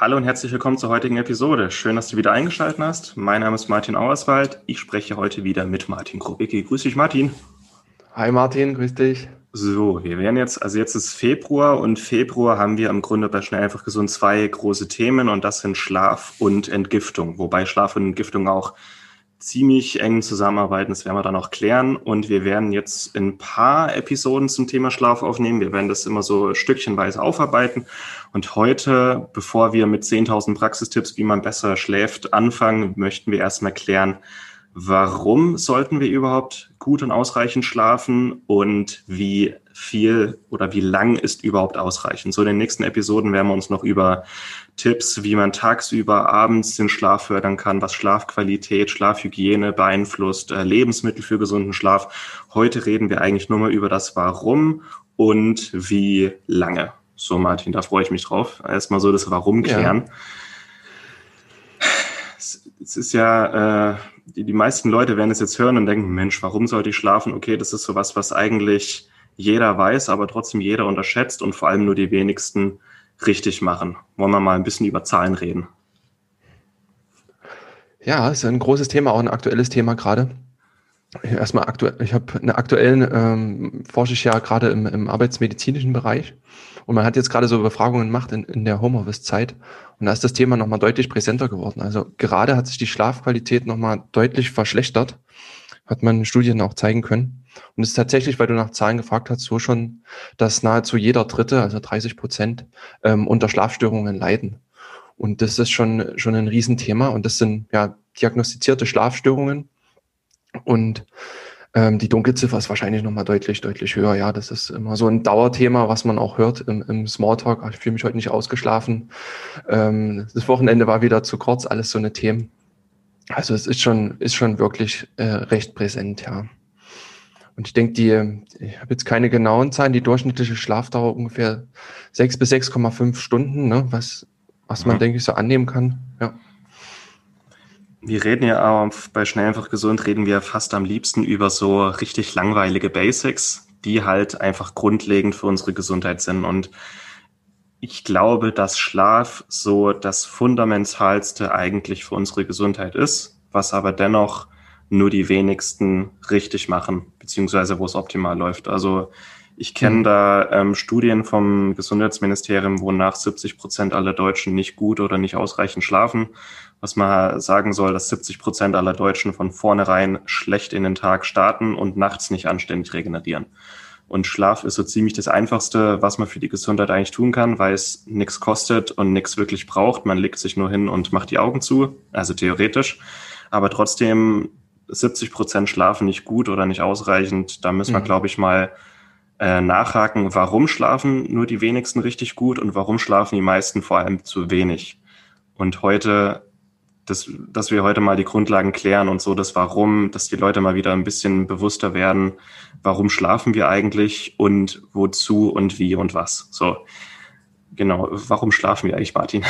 Hallo und herzlich willkommen zur heutigen Episode. Schön, dass du wieder eingeschaltet hast. Mein Name ist Martin Auerswald. Ich spreche heute wieder mit Martin Krobicki. Grüß dich, Martin. Hi Martin, grüß dich. So, wir werden jetzt, also jetzt ist Februar und Februar haben wir im Grunde bei Schnell einfach gesund zwei große Themen und das sind Schlaf und Entgiftung. Wobei Schlaf und Entgiftung auch ziemlich eng zusammenarbeiten. Das werden wir dann auch klären. Und wir werden jetzt ein paar Episoden zum Thema Schlaf aufnehmen. Wir werden das immer so stückchenweise aufarbeiten. Und heute, bevor wir mit 10.000 Praxistipps, wie man besser schläft, anfangen, möchten wir erstmal klären, warum sollten wir überhaupt gut und ausreichend schlafen und wie viel oder wie lang ist überhaupt ausreichend. So in den nächsten Episoden werden wir uns noch über Tipps, wie man tagsüber, abends den Schlaf fördern kann, was Schlafqualität, Schlafhygiene beeinflusst, äh, Lebensmittel für gesunden Schlaf. Heute reden wir eigentlich nur mal über das Warum und wie lange. So, Martin, da freue ich mich drauf. Erstmal so das Warum klären. Ja. Es ist ja, äh, die, die meisten Leute werden es jetzt hören und denken, Mensch, warum sollte ich schlafen? Okay, das ist sowas, was eigentlich jeder weiß, aber trotzdem jeder unterschätzt und vor allem nur die wenigsten richtig machen. Wollen wir mal ein bisschen über Zahlen reden? Ja, ist ein großes Thema, auch ein aktuelles Thema gerade. Erstmal aktuell, ich habe eine aktuellen ähm, forsche ich ja gerade im, im arbeitsmedizinischen Bereich und man hat jetzt gerade so Befragungen gemacht in, in der Homeoffice-Zeit und da ist das Thema nochmal deutlich präsenter geworden. Also gerade hat sich die Schlafqualität nochmal deutlich verschlechtert, hat man in Studien auch zeigen können. Und es ist tatsächlich, weil du nach Zahlen gefragt hast, so schon, dass nahezu jeder Dritte, also 30 Prozent, ähm, unter Schlafstörungen leiden. Und das ist schon, schon ein Riesenthema. Und das sind ja diagnostizierte Schlafstörungen. Und ähm, die Dunkelziffer ist wahrscheinlich nochmal deutlich, deutlich höher. Ja, das ist immer so ein Dauerthema, was man auch hört im, im Smalltalk. Ich fühle mich heute nicht ausgeschlafen. Ähm, das Wochenende war wieder zu kurz, alles so eine Themen. Also es ist schon, ist schon wirklich äh, recht präsent, ja. Und ich denke, die, ich habe jetzt keine genauen Zahlen, die durchschnittliche Schlafdauer ungefähr sechs bis 6,5 Stunden, ne, was, was man, mhm. denke ich, so annehmen kann. Ja. Wir reden ja auch bei Schnell einfach gesund, reden wir fast am liebsten über so richtig langweilige Basics, die halt einfach grundlegend für unsere Gesundheit sind. Und ich glaube, dass Schlaf so das Fundamentalste eigentlich für unsere Gesundheit ist, was aber dennoch nur die wenigsten richtig machen, beziehungsweise wo es optimal läuft. Also ich kenne mhm. da ähm, Studien vom Gesundheitsministerium, wonach 70 Prozent aller Deutschen nicht gut oder nicht ausreichend schlafen. Was man sagen soll, dass 70 Prozent aller Deutschen von vornherein schlecht in den Tag starten und nachts nicht anständig regenerieren. Und Schlaf ist so ziemlich das Einfachste, was man für die Gesundheit eigentlich tun kann, weil es nichts kostet und nichts wirklich braucht. Man legt sich nur hin und macht die Augen zu, also theoretisch. Aber trotzdem 70 Prozent schlafen nicht gut oder nicht ausreichend. Da müssen wir, mhm. glaube ich, mal äh, nachhaken, warum schlafen nur die wenigsten richtig gut und warum schlafen die meisten vor allem zu wenig. Und heute, dass, dass wir heute mal die Grundlagen klären und so das Warum, dass die Leute mal wieder ein bisschen bewusster werden, warum schlafen wir eigentlich und wozu und wie und was. So, genau, warum schlafen wir eigentlich, Martin?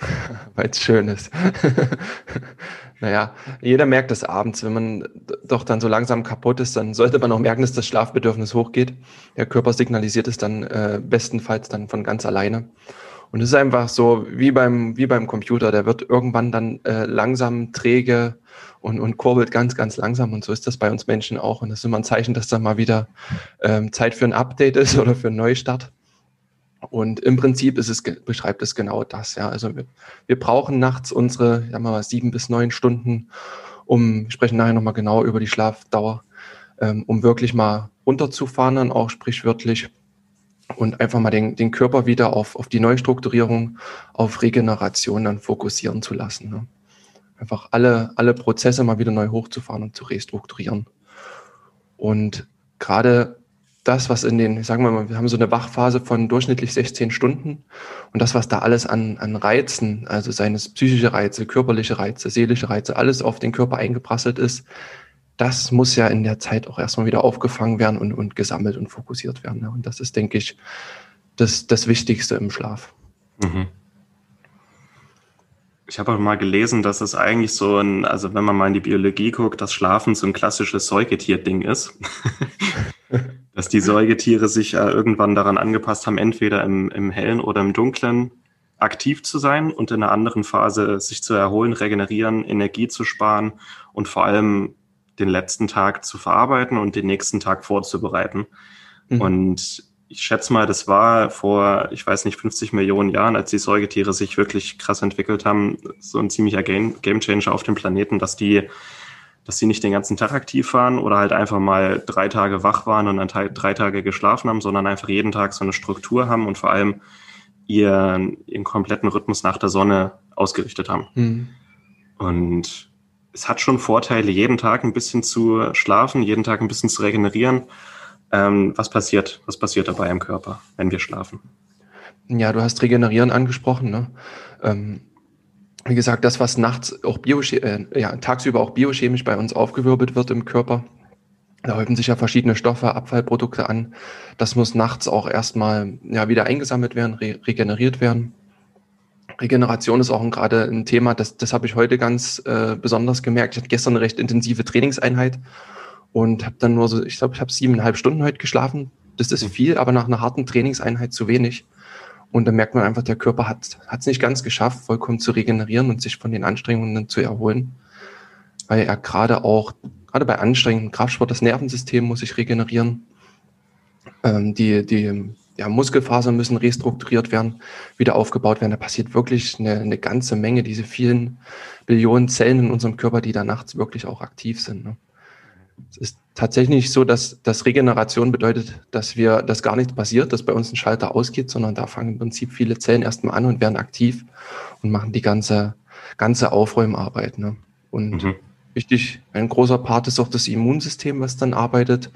Weil es schön ist. naja, jeder merkt das abends, wenn man doch dann so langsam kaputt ist, dann sollte man auch merken, dass das Schlafbedürfnis hochgeht. Der Körper signalisiert es dann äh, bestenfalls dann von ganz alleine. Und es ist einfach so wie beim, wie beim Computer, der wird irgendwann dann äh, langsam träge und, und kurbelt ganz, ganz langsam. Und so ist das bei uns Menschen auch. Und das ist immer ein Zeichen, dass da mal wieder ähm, Zeit für ein Update ist oder für einen Neustart. Und im Prinzip ist es, beschreibt es genau das. Ja. Also wir, wir brauchen nachts unsere sagen mal, sieben bis neun Stunden, um, wir sprechen nachher nochmal genau über die Schlafdauer, ähm, um wirklich mal runterzufahren, dann auch sprichwörtlich und einfach mal den, den Körper wieder auf, auf die Neustrukturierung, auf Regeneration dann fokussieren zu lassen. Ne. Einfach alle, alle Prozesse mal wieder neu hochzufahren und zu restrukturieren. Und gerade das, was in den, sagen wir mal, wir haben so eine Wachphase von durchschnittlich 16 Stunden und das, was da alles an, an Reizen, also seines psychische Reize, körperliche Reize, seelische Reize, alles auf den Körper eingeprasselt ist, das muss ja in der Zeit auch erstmal wieder aufgefangen werden und, und gesammelt und fokussiert werden. Ne? Und das ist, denke ich, das, das Wichtigste im Schlaf. Mhm. Ich habe auch mal gelesen, dass es eigentlich so ein, also wenn man mal in die Biologie guckt, dass Schlafen so ein klassisches Säugetier-Ding ist. dass die Säugetiere sich ja irgendwann daran angepasst haben, entweder im, im hellen oder im dunklen aktiv zu sein und in einer anderen Phase sich zu erholen, regenerieren, Energie zu sparen und vor allem den letzten Tag zu verarbeiten und den nächsten Tag vorzubereiten. Mhm. Und ich schätze mal, das war vor, ich weiß nicht, 50 Millionen Jahren, als die Säugetiere sich wirklich krass entwickelt haben, so ein ziemlicher Game, Gamechanger auf dem Planeten, dass die, dass die nicht den ganzen Tag aktiv waren oder halt einfach mal drei Tage wach waren und dann drei Tage geschlafen haben, sondern einfach jeden Tag so eine Struktur haben und vor allem ihren, ihren kompletten Rhythmus nach der Sonne ausgerichtet haben. Mhm. Und es hat schon Vorteile, jeden Tag ein bisschen zu schlafen, jeden Tag ein bisschen zu regenerieren ähm, was passiert, was passiert dabei im Körper, wenn wir schlafen? Ja, du hast Regenerieren angesprochen. Ne? Ähm, wie gesagt, das, was nachts auch äh, ja, tagsüber auch biochemisch bei uns aufgewirbelt wird im Körper, da häufen sich ja verschiedene Stoffe, Abfallprodukte an. Das muss nachts auch erstmal ja, wieder eingesammelt werden, re regeneriert werden. Regeneration ist auch gerade ein Thema, das, das habe ich heute ganz äh, besonders gemerkt. Ich hatte gestern eine recht intensive Trainingseinheit und habe dann nur so, ich glaube, ich habe siebeneinhalb Stunden heute geschlafen. Das ist mhm. viel, aber nach einer harten Trainingseinheit zu wenig. Und dann merkt man einfach, der Körper hat es nicht ganz geschafft, vollkommen zu regenerieren und sich von den Anstrengungen zu erholen. Weil er gerade auch, gerade bei anstrengendem Kraftsport, das Nervensystem muss sich regenerieren. Ähm, die die ja, Muskelfasern müssen restrukturiert werden, wieder aufgebaut werden. Da passiert wirklich eine, eine ganze Menge, diese vielen Billionen Zellen in unserem Körper, die da nachts wirklich auch aktiv sind. Ne? Es ist tatsächlich so, dass, dass Regeneration bedeutet, dass wir, dass gar nichts passiert, dass bei uns ein Schalter ausgeht, sondern da fangen im Prinzip viele Zellen erstmal an und werden aktiv und machen die ganze, ganze Aufräumarbeit. Ne? Und mhm. wichtig, ein großer Part ist auch das Immunsystem, was dann arbeitet.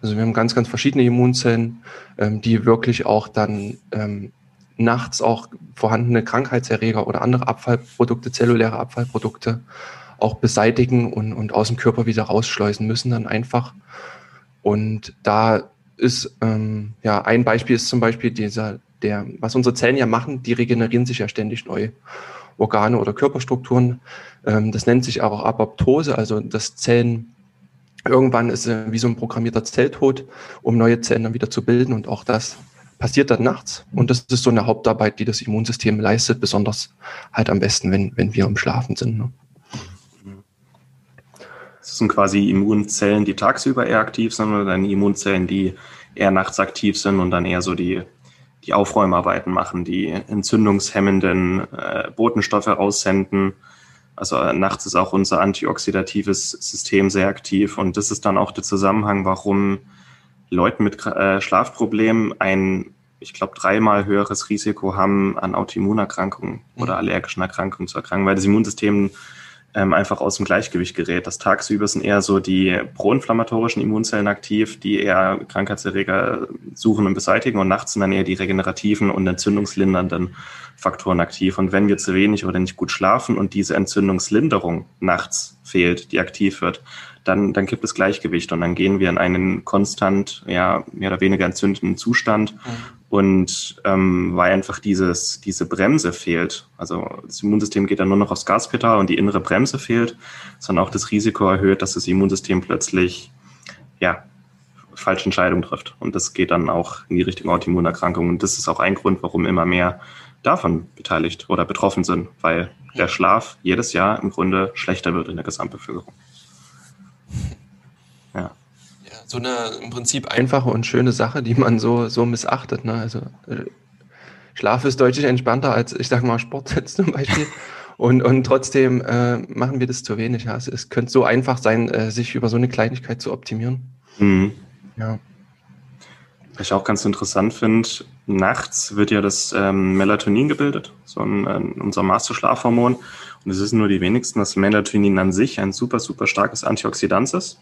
Also wir haben ganz, ganz verschiedene Immunzellen, ähm, die wirklich auch dann ähm, nachts auch vorhandene Krankheitserreger oder andere Abfallprodukte, zelluläre Abfallprodukte auch beseitigen und, und aus dem Körper wieder rausschleusen müssen dann einfach. Und da ist, ähm, ja, ein Beispiel ist zum Beispiel dieser, der, was unsere Zellen ja machen, die regenerieren sich ja ständig neu. Organe oder Körperstrukturen. Ähm, das nennt sich auch Apoptose, also das Zellen irgendwann ist äh, wie so ein programmierter Zelltod, um neue Zellen dann wieder zu bilden. Und auch das passiert dann nachts. Und das ist so eine Hauptarbeit, die das Immunsystem leistet, besonders halt am besten, wenn, wenn wir im Schlafen sind. Ne? Sind quasi Immunzellen, die tagsüber eher aktiv sind oder dann Immunzellen, die eher nachts aktiv sind und dann eher so die, die Aufräumarbeiten machen, die entzündungshemmenden äh, Botenstoffe raussenden. Also äh, nachts ist auch unser antioxidatives System sehr aktiv und das ist dann auch der Zusammenhang, warum Leute mit äh, Schlafproblemen ein, ich glaube, dreimal höheres Risiko haben, an Autoimmunerkrankungen mhm. oder allergischen Erkrankungen zu erkranken, weil das Immunsystem ähm, einfach aus dem Gleichgewicht gerät. Das tagsüber sind eher so die proinflammatorischen Immunzellen aktiv, die eher Krankheitserreger suchen und beseitigen und nachts sind dann eher die regenerativen und entzündungslindernden Faktoren aktiv. Und wenn wir zu wenig oder nicht gut schlafen und diese Entzündungslinderung nachts fehlt, die aktiv wird, dann, dann gibt es Gleichgewicht und dann gehen wir in einen konstant, ja, mehr oder weniger entzündeten Zustand. Mhm. Und ähm, weil einfach dieses, diese Bremse fehlt, also das Immunsystem geht dann nur noch aufs Gaspedal und die innere Bremse fehlt, sondern auch das Risiko erhöht, dass das Immunsystem plötzlich, ja, falsche Entscheidungen trifft. Und das geht dann auch in die Richtung Autoimmunerkrankung. Und das ist auch ein Grund, warum immer mehr davon beteiligt oder betroffen sind, weil der Schlaf jedes Jahr im Grunde schlechter wird in der Gesamtbevölkerung. Ja. So eine im Prinzip einfache und schöne Sache, die man so, so missachtet. Ne? Also äh, Schlaf ist deutlich entspannter als, ich sag mal, Sport jetzt zum Beispiel. Und, und trotzdem äh, machen wir das zu wenig. Ja. Also es könnte so einfach sein, äh, sich über so eine Kleinigkeit zu optimieren. Mhm. Ja. Was ich auch ganz interessant finde, nachts wird ja das ähm, Melatonin gebildet, so ein, äh, unser Masterschlafhormon. Und es ist nur die wenigsten, dass Melatonin an sich ein super, super starkes Antioxidant ist.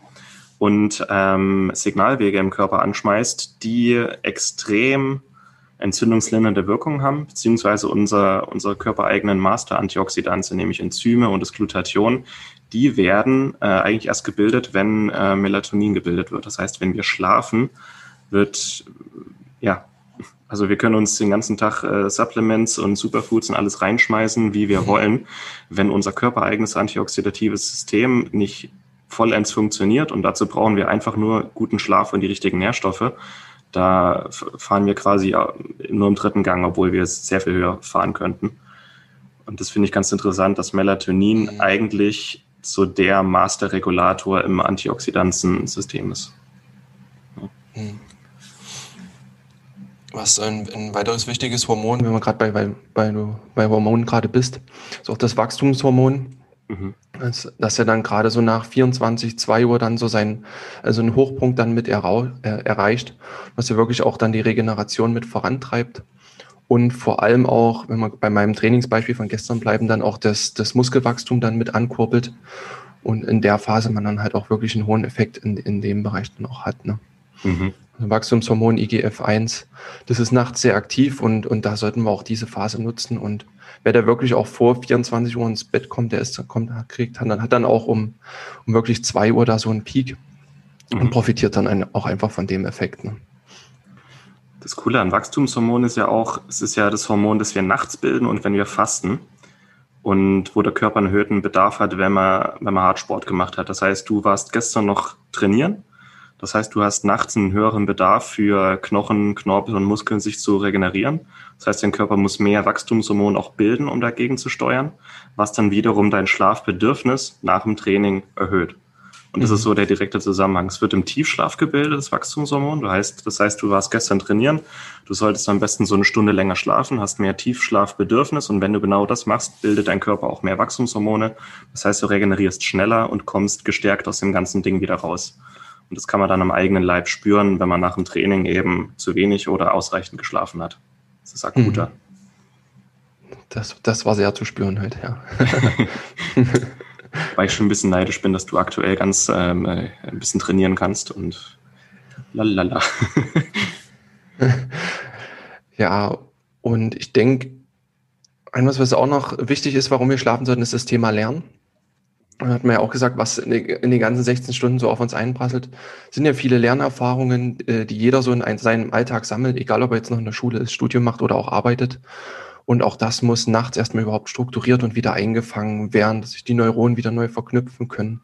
Und ähm, Signalwege im Körper anschmeißt, die extrem entzündungslindernde Wirkung haben, beziehungsweise unser, unsere körpereigenen Master-Antioxidantien, nämlich Enzyme und das Glutathion, die werden äh, eigentlich erst gebildet, wenn äh, Melatonin gebildet wird. Das heißt, wenn wir schlafen, wird, ja, also wir können uns den ganzen Tag äh, Supplements und Superfoods und alles reinschmeißen, wie wir mhm. wollen. Wenn unser körpereigenes antioxidatives System nicht vollends funktioniert und dazu brauchen wir einfach nur guten Schlaf und die richtigen Nährstoffe, da fahren wir quasi nur im dritten Gang, obwohl wir es sehr viel höher fahren könnten. Und das finde ich ganz interessant, dass Melatonin mhm. eigentlich so der Masterregulator im Antioxidantensystem ist. Ja. Mhm. Was ein, ein, weiteres wichtiges Hormon, wenn man gerade bei, bei, bei, bei Hormonen gerade bist, ist auch das Wachstumshormon. Mhm. Dass, dass er dann gerade so nach 24, 2 Uhr dann so sein, also einen Hochpunkt dann mit errau, äh, erreicht, was er wirklich auch dann die Regeneration mit vorantreibt. Und vor allem auch, wenn wir bei meinem Trainingsbeispiel von gestern bleiben, dann auch das, das Muskelwachstum dann mit ankurbelt. Und in der Phase man dann halt auch wirklich einen hohen Effekt in, in dem Bereich dann auch hat. Ne? Mhm. Wachstumshormon IGF-1, das ist nachts sehr aktiv und, und da sollten wir auch diese Phase nutzen. Und wer da wirklich auch vor 24 Uhr ins Bett kommt, der ist, kommt, kriegt dann, hat dann auch um, um wirklich zwei Uhr da so einen Peak mhm. und profitiert dann ein, auch einfach von dem Effekt. Ne? Das Coole an Wachstumshormon ist ja auch, es ist ja das Hormon, das wir nachts bilden und wenn wir fasten und wo der Körper einen erhöhten Bedarf hat, wenn man, wenn man Hartsport gemacht hat. Das heißt, du warst gestern noch trainieren das heißt, du hast nachts einen höheren Bedarf für Knochen, Knorpel und Muskeln sich zu regenerieren. Das heißt, dein Körper muss mehr Wachstumshormon auch bilden, um dagegen zu steuern, was dann wiederum dein Schlafbedürfnis nach dem Training erhöht. Und das ist so der direkte Zusammenhang. Es wird im Tiefschlaf gebildet, das Wachstumshormon. Du heißt, das heißt, du warst gestern trainieren. Du solltest am besten so eine Stunde länger schlafen, hast mehr Tiefschlafbedürfnis. Und wenn du genau das machst, bildet dein Körper auch mehr Wachstumshormone. Das heißt, du regenerierst schneller und kommst gestärkt aus dem ganzen Ding wieder raus. Und das kann man dann am eigenen Leib spüren, wenn man nach dem Training eben zu wenig oder ausreichend geschlafen hat. Das ist akuter. Mhm. Das, das war sehr zu spüren halt, ja. Weil ich schon ein bisschen neidisch bin, dass du aktuell ganz ähm, äh, ein bisschen trainieren kannst und lalala. ja, und ich denke, etwas, was auch noch wichtig ist, warum wir schlafen sollten, ist das Thema Lernen hat man ja auch gesagt, was in, den ganzen 16 Stunden so auf uns einprasselt, sind ja viele Lernerfahrungen, äh, die jeder so in seinem Alltag sammelt, egal ob er jetzt noch in der Schule ist, Studium macht oder auch arbeitet. Und auch das muss nachts erstmal überhaupt strukturiert und wieder eingefangen werden, dass sich die Neuronen wieder neu verknüpfen können,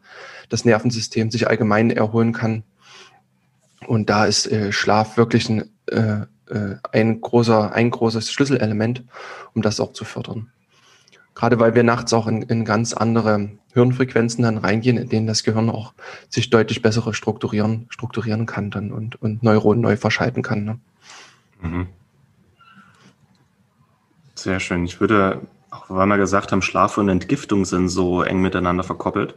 das Nervensystem sich allgemein erholen kann. Und da ist äh, Schlaf wirklich ein, äh, äh ein, großer, ein großes Schlüsselelement, um das auch zu fördern. Gerade weil wir nachts auch in, in ganz andere Hirnfrequenzen dann reingehen, in denen das Gehirn auch sich deutlich bessere strukturieren, strukturieren kann dann und, und Neuronen neu verschalten kann. Ne? Mhm. Sehr schön. Ich würde, auch weil wir gesagt haben, Schlaf und Entgiftung sind so eng miteinander verkoppelt.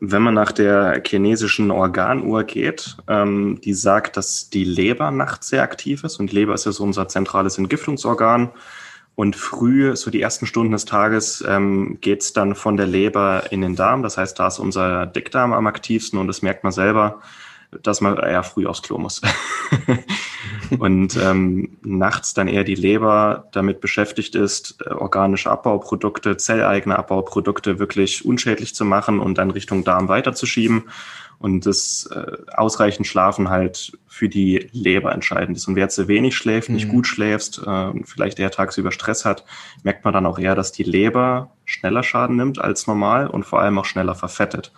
Wenn man nach der chinesischen Organuhr geht, ähm, die sagt, dass die Leber nachts sehr aktiv ist und die Leber ist ja so unser zentrales Entgiftungsorgan. Und früh, so die ersten Stunden des Tages, ähm, geht dann von der Leber in den Darm. Das heißt, da ist unser Dickdarm am aktivsten und das merkt man selber, dass man eher früh aufs Klo muss. und ähm, nachts dann eher die Leber damit beschäftigt ist, äh, organische Abbauprodukte, zelleigene Abbauprodukte wirklich unschädlich zu machen und dann Richtung Darm weiterzuschieben und das äh, ausreichend Schlafen halt für die Leber entscheidend ist. Und wer zu wenig schläft, mhm. nicht gut schläfst, äh, vielleicht eher tagsüber Stress hat, merkt man dann auch eher, dass die Leber schneller Schaden nimmt als normal und vor allem auch schneller verfettet.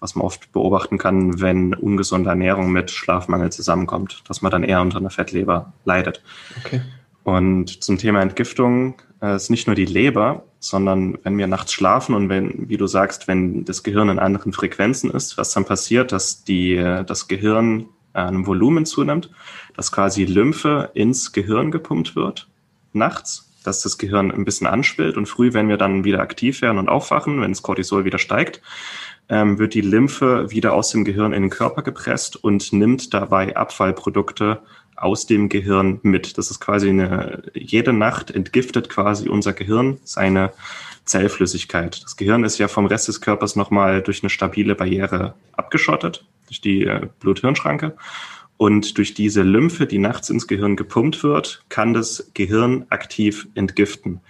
Was man oft beobachten kann, wenn ungesunde Ernährung mit Schlafmangel zusammenkommt, dass man dann eher unter einer Fettleber leidet. Okay. Und zum Thema Entgiftung äh, ist nicht nur die Leber, sondern wenn wir nachts schlafen und wenn, wie du sagst, wenn das Gehirn in anderen Frequenzen ist, was dann passiert, dass die, das Gehirn einem Volumen zunimmt, dass quasi Lymphe ins Gehirn gepumpt wird nachts, dass das Gehirn ein bisschen anschwillt und früh, wenn wir dann wieder aktiv werden und aufwachen, wenn das Cortisol wieder steigt, ähm, wird die Lymphe wieder aus dem Gehirn in den Körper gepresst und nimmt dabei Abfallprodukte aus dem Gehirn mit. Das ist quasi eine, jede Nacht entgiftet quasi unser Gehirn seine Zellflüssigkeit. Das Gehirn ist ja vom Rest des Körpers nochmal durch eine stabile Barriere abgeschottet. durch die äh, Blut-Hirn-Schranke. Und durch diese Lymphe, die nachts ins Gehirn gepumpt wird, kann das Gehirn aktiv entgiften.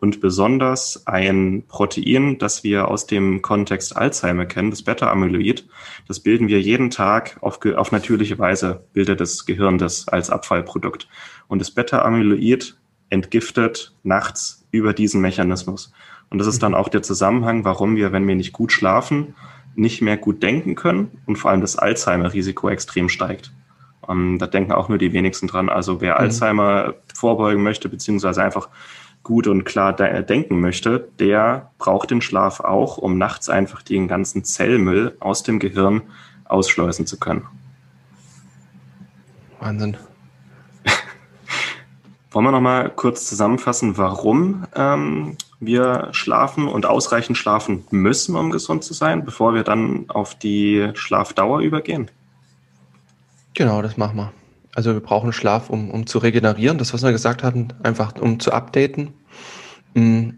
Und besonders ein Protein, das wir aus dem Kontext Alzheimer kennen, das Beta-Amyloid, das bilden wir jeden Tag auf, auf natürliche Weise, bildet das Gehirn das als Abfallprodukt. Und das Beta-Amyloid entgiftet nachts über diesen Mechanismus. Und das ist dann auch der Zusammenhang, warum wir, wenn wir nicht gut schlafen, nicht mehr gut denken können und vor allem das Alzheimer-Risiko extrem steigt. Um, ähm, da denken auch nur die wenigsten dran. Also wer mhm. Alzheimer vorbeugen möchte, beziehungsweise einfach gut und klar de denken möchte, der braucht den Schlaf auch, um nachts einfach den ganzen Zellmüll aus dem Gehirn ausschleusen zu können. Wahnsinn. Wollen wir nochmal kurz zusammenfassen, warum ähm, wir schlafen und ausreichend schlafen müssen, um gesund zu sein, bevor wir dann auf die Schlafdauer übergehen? Genau, das machen wir. Also wir brauchen Schlaf, um, um zu regenerieren. Das, was wir gesagt hatten, einfach um zu updaten. Mhm.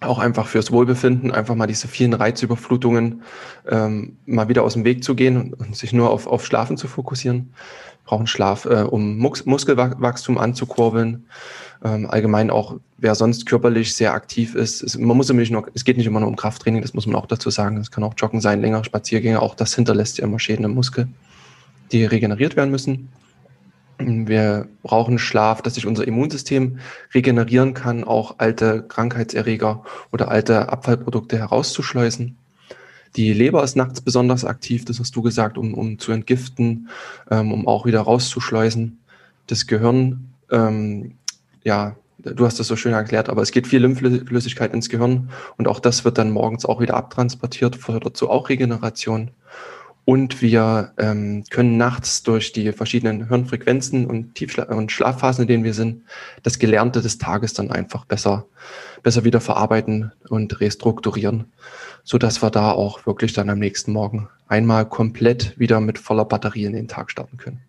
Auch einfach fürs Wohlbefinden, einfach mal diese vielen Reizüberflutungen ähm, mal wieder aus dem Weg zu gehen und, und sich nur auf, auf Schlafen zu fokussieren. Wir brauchen Schlaf, äh, um Mus Muskelwachstum anzukurbeln. Ähm, allgemein auch, wer sonst körperlich sehr aktiv ist. Es, man muss nämlich noch, es geht nicht immer nur um Krafttraining, das muss man auch dazu sagen. Es kann auch Joggen sein, längere Spaziergänge. Auch das hinterlässt ja immer Schäden im Muskel, die regeneriert werden müssen. Wir brauchen Schlaf, dass sich unser Immunsystem regenerieren kann, auch alte Krankheitserreger oder alte Abfallprodukte herauszuschleusen. Die Leber ist nachts besonders aktiv, das hast du gesagt, um, um zu entgiften, ähm, um auch wieder rauszuschleusen. Das Gehirn, ähm, ja, du hast das so schön erklärt, aber es geht viel Lymphflüssigkeit ins Gehirn und auch das wird dann morgens auch wieder abtransportiert, fördert so auch Regeneration. Und wir ähm, können nachts durch die verschiedenen Hirnfrequenzen und Tiefschla und Schlafphasen, in denen wir sind, das Gelernte des Tages dann einfach besser, besser wieder verarbeiten und restrukturieren, so dass wir da auch wirklich dann am nächsten Morgen einmal komplett wieder mit voller Batterie in den Tag starten können.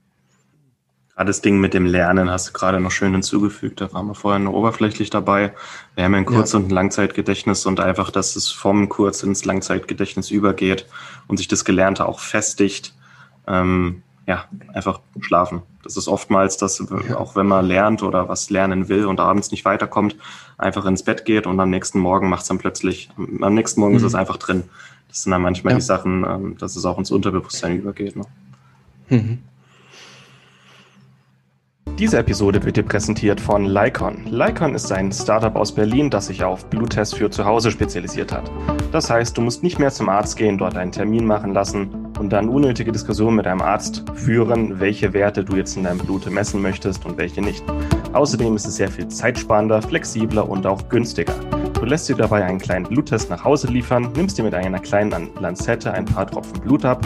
Gerade das Ding mit dem Lernen hast du gerade noch schön hinzugefügt. Da waren wir vorher nur oberflächlich dabei. Wir haben ein Kurz- ja. und ein Langzeitgedächtnis und einfach, dass es vom Kurz- ins Langzeitgedächtnis übergeht und sich das Gelernte auch festigt. Ähm, ja, einfach schlafen. Das ist oftmals, dass ja. auch wenn man lernt oder was lernen will und abends nicht weiterkommt, einfach ins Bett geht und am nächsten Morgen macht es dann plötzlich, am nächsten Morgen mhm. ist es einfach drin. Das sind dann manchmal ja. die Sachen, ähm, dass es auch ins Unterbewusstsein übergeht. Ne? Mhm. Diese Episode wird dir präsentiert von Lycon. Lycon ist ein Startup aus Berlin, das sich auf Bluttests für zu Hause spezialisiert hat. Das heißt, du musst nicht mehr zum Arzt gehen, dort einen Termin machen lassen und dann unnötige Diskussionen mit deinem Arzt führen, welche Werte du jetzt in deinem Blut messen möchtest und welche nicht. Außerdem ist es sehr viel zeitsparender, flexibler und auch günstiger. Du lässt dir dabei einen kleinen Bluttest nach Hause liefern, nimmst dir mit einer kleinen Lanzette ein paar Tropfen Blut ab,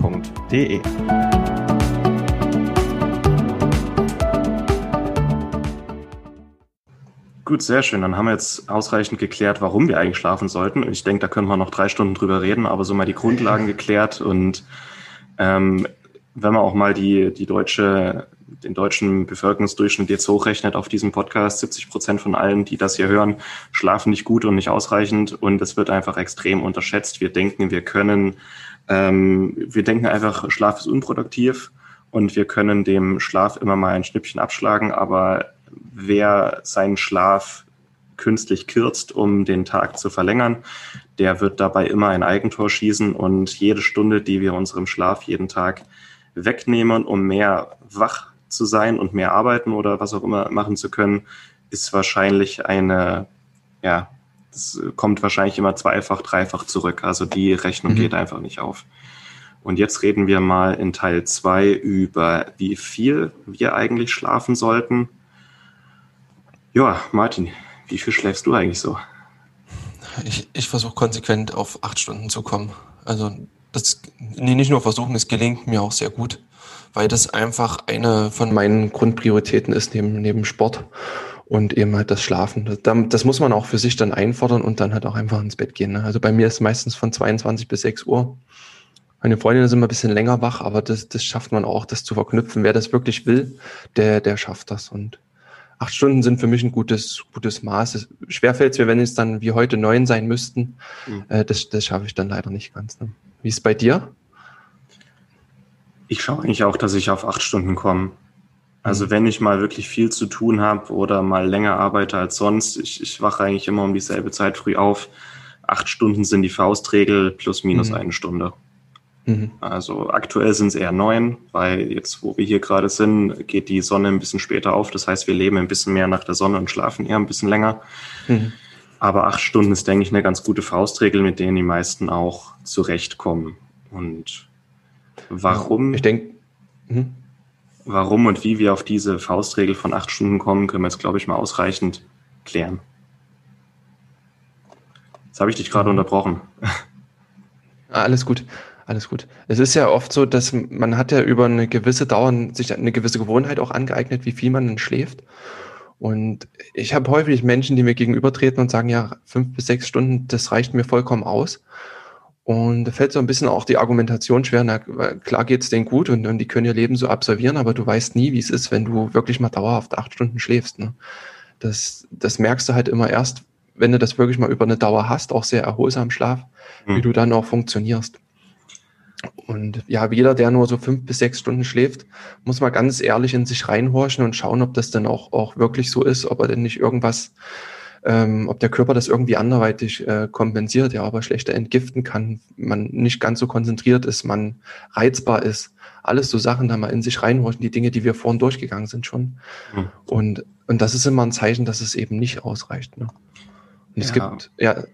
www.ftf.de. Gut, sehr schön. Dann haben wir jetzt ausreichend geklärt, warum wir eigentlich schlafen sollten. Ich denke, da können wir noch drei Stunden drüber reden, aber so mal die Grundlagen geklärt und ähm, wenn man auch mal die, die deutsche, den deutschen Bevölkerungsdurchschnitt jetzt hochrechnet auf diesem Podcast, 70 Prozent von allen, die das hier hören, schlafen nicht gut und nicht ausreichend und es wird einfach extrem unterschätzt. Wir denken, wir können ähm, wir denken einfach, Schlaf ist unproduktiv und wir können dem Schlaf immer mal ein Schnippchen abschlagen, aber wer seinen Schlaf künstlich kürzt, um den Tag zu verlängern, der wird dabei immer ein Eigentor schießen und jede Stunde, die wir unserem Schlaf jeden Tag wegnehmen, um mehr wach zu sein und mehr arbeiten oder was auch immer machen zu können, ist wahrscheinlich eine, ja, das kommt wahrscheinlich immer zweifach, dreifach zurück. Also die Rechnung mhm. geht einfach nicht auf. Und jetzt reden wir mal in Teil zwei über, wie viel wir eigentlich schlafen sollten. Ja, Martin, wie viel schläfst du eigentlich so? Ich, ich versuche konsequent auf acht Stunden zu kommen. Also das, nee, nicht nur versuchen, es gelingt mir auch sehr gut, weil das einfach eine von meinen Grundprioritäten ist neben, neben Sport und eben halt das Schlafen. Das, das muss man auch für sich dann einfordern und dann halt auch einfach ins Bett gehen. Ne? Also bei mir ist meistens von 22 bis 6 Uhr. Meine Freundin ist immer ein bisschen länger wach, aber das, das schafft man auch, das zu verknüpfen. Wer das wirklich will, der, der schafft das. Und acht Stunden sind für mich ein gutes, gutes Maß. Schwer fällt es mir, wenn es dann wie heute neun sein müssten. Mhm. Äh, das, das schaffe ich dann leider nicht ganz. Ne? Wie ist es bei dir? Ich schaue eigentlich auch, dass ich auf acht Stunden komme. Also mhm. wenn ich mal wirklich viel zu tun habe oder mal länger arbeite als sonst, ich, ich wache eigentlich immer um dieselbe Zeit früh auf. Acht Stunden sind die Faustregel plus minus mhm. eine Stunde. Mhm. Also aktuell sind es eher neun, weil jetzt, wo wir hier gerade sind, geht die Sonne ein bisschen später auf. Das heißt, wir leben ein bisschen mehr nach der Sonne und schlafen eher ein bisschen länger. Mhm. Aber acht Stunden ist, denke ich, eine ganz gute Faustregel, mit denen die meisten auch zurechtkommen. Und warum? Ich denke. Mhm. Warum und wie wir auf diese Faustregel von acht Stunden kommen, können wir jetzt, glaube ich, mal ausreichend klären. Jetzt habe ich dich gerade mhm. unterbrochen. Alles gut. Alles gut. Es ist ja oft so, dass man hat ja über eine gewisse Dauer sich eine gewisse Gewohnheit auch angeeignet, wie viel man dann schläft. Und ich habe häufig Menschen, die mir gegenübertreten und sagen, ja, fünf bis sechs Stunden, das reicht mir vollkommen aus. Und da fällt so ein bisschen auch die Argumentation schwer. Na, klar geht's denen gut und, und die können ihr Leben so absolvieren, aber du weißt nie, wie es ist, wenn du wirklich mal dauerhaft acht Stunden schläfst. Ne? Das, das merkst du halt immer erst, wenn du das wirklich mal über eine Dauer hast, auch sehr erholsam Schlaf, mhm. wie du dann auch funktionierst. Und ja, jeder, der nur so fünf bis sechs Stunden schläft, muss mal ganz ehrlich in sich reinhorchen und schauen, ob das dann auch, auch wirklich so ist, ob er denn nicht irgendwas, ähm, ob der Körper das irgendwie anderweitig äh, kompensiert, ja, aber schlechter entgiften kann, man nicht ganz so konzentriert ist, man reizbar ist. Alles so Sachen, da mal in sich reinhorchen, die Dinge, die wir vorhin durchgegangen sind schon. Mhm. Und, und das ist immer ein Zeichen, dass es eben nicht ausreicht. Ne? Und es ja. gibt, ja,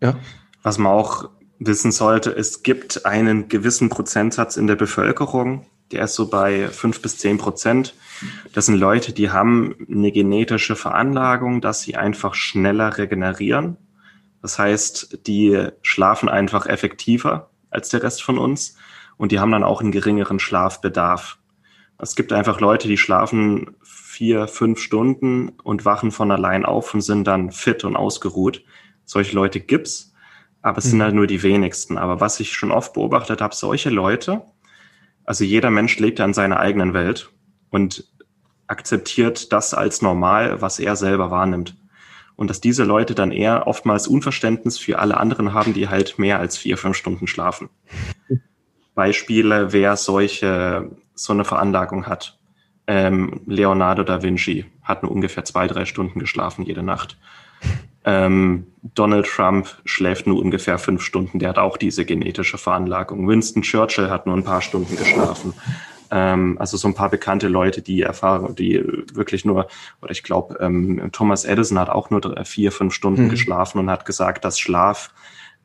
ja. Was man auch wissen sollte, es gibt einen gewissen Prozentsatz in der Bevölkerung, der ist so bei fünf bis zehn Prozent. Das sind Leute, die haben eine genetische Veranlagung, dass sie einfach schneller regenerieren. Das heißt, die schlafen einfach effektiver als der Rest von uns und die haben dann auch einen geringeren Schlafbedarf. Es gibt einfach Leute, die schlafen vier, fünf Stunden und wachen von allein auf und sind dann fit und ausgeruht. Solche Leute gibt's aber es mhm. sind halt nur die wenigsten. Aber was ich schon oft beobachtet habe, solche Leute, also jeder Mensch lebt ja in seiner eigenen Welt und akzeptiert das als normal, was er selber wahrnimmt. Und dass diese Leute dann eher oftmals Unverständnis für alle anderen haben, die halt mehr als vier, fünf Stunden schlafen. Beispiele, wer solche, so eine Veranlagung hat. Ähm, Leonardo da Vinci hat nur ungefähr zwei, drei Stunden geschlafen jede Nacht. Ähm, Donald Trump schläft nur ungefähr fünf Stunden. Der hat auch diese genetische Veranlagung. Winston Churchill hat nur ein paar Stunden geschlafen. Ähm, also so ein paar bekannte Leute, die erfahren, die wirklich nur, oder ich glaube, ähm, Thomas Edison hat auch nur drei, vier, fünf Stunden mhm. geschlafen und hat gesagt, dass Schlaf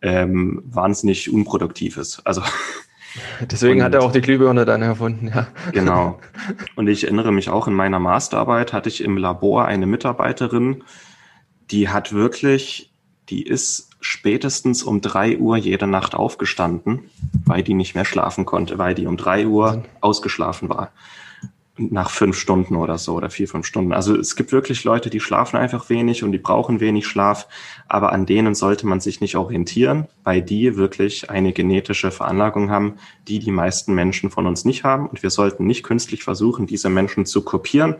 ähm, wahnsinnig unproduktiv ist. Also Deswegen und, hat er auch die Glühbirne dann erfunden, ja. Genau. Und ich erinnere mich auch in meiner Masterarbeit hatte ich im Labor eine Mitarbeiterin, die hat wirklich, die ist spätestens um drei Uhr jede Nacht aufgestanden, weil die nicht mehr schlafen konnte, weil die um drei Uhr ausgeschlafen war. Nach fünf Stunden oder so oder vier, fünf Stunden. Also es gibt wirklich Leute, die schlafen einfach wenig und die brauchen wenig Schlaf, aber an denen sollte man sich nicht orientieren, weil die wirklich eine genetische Veranlagung haben, die die meisten Menschen von uns nicht haben. Und wir sollten nicht künstlich versuchen, diese Menschen zu kopieren,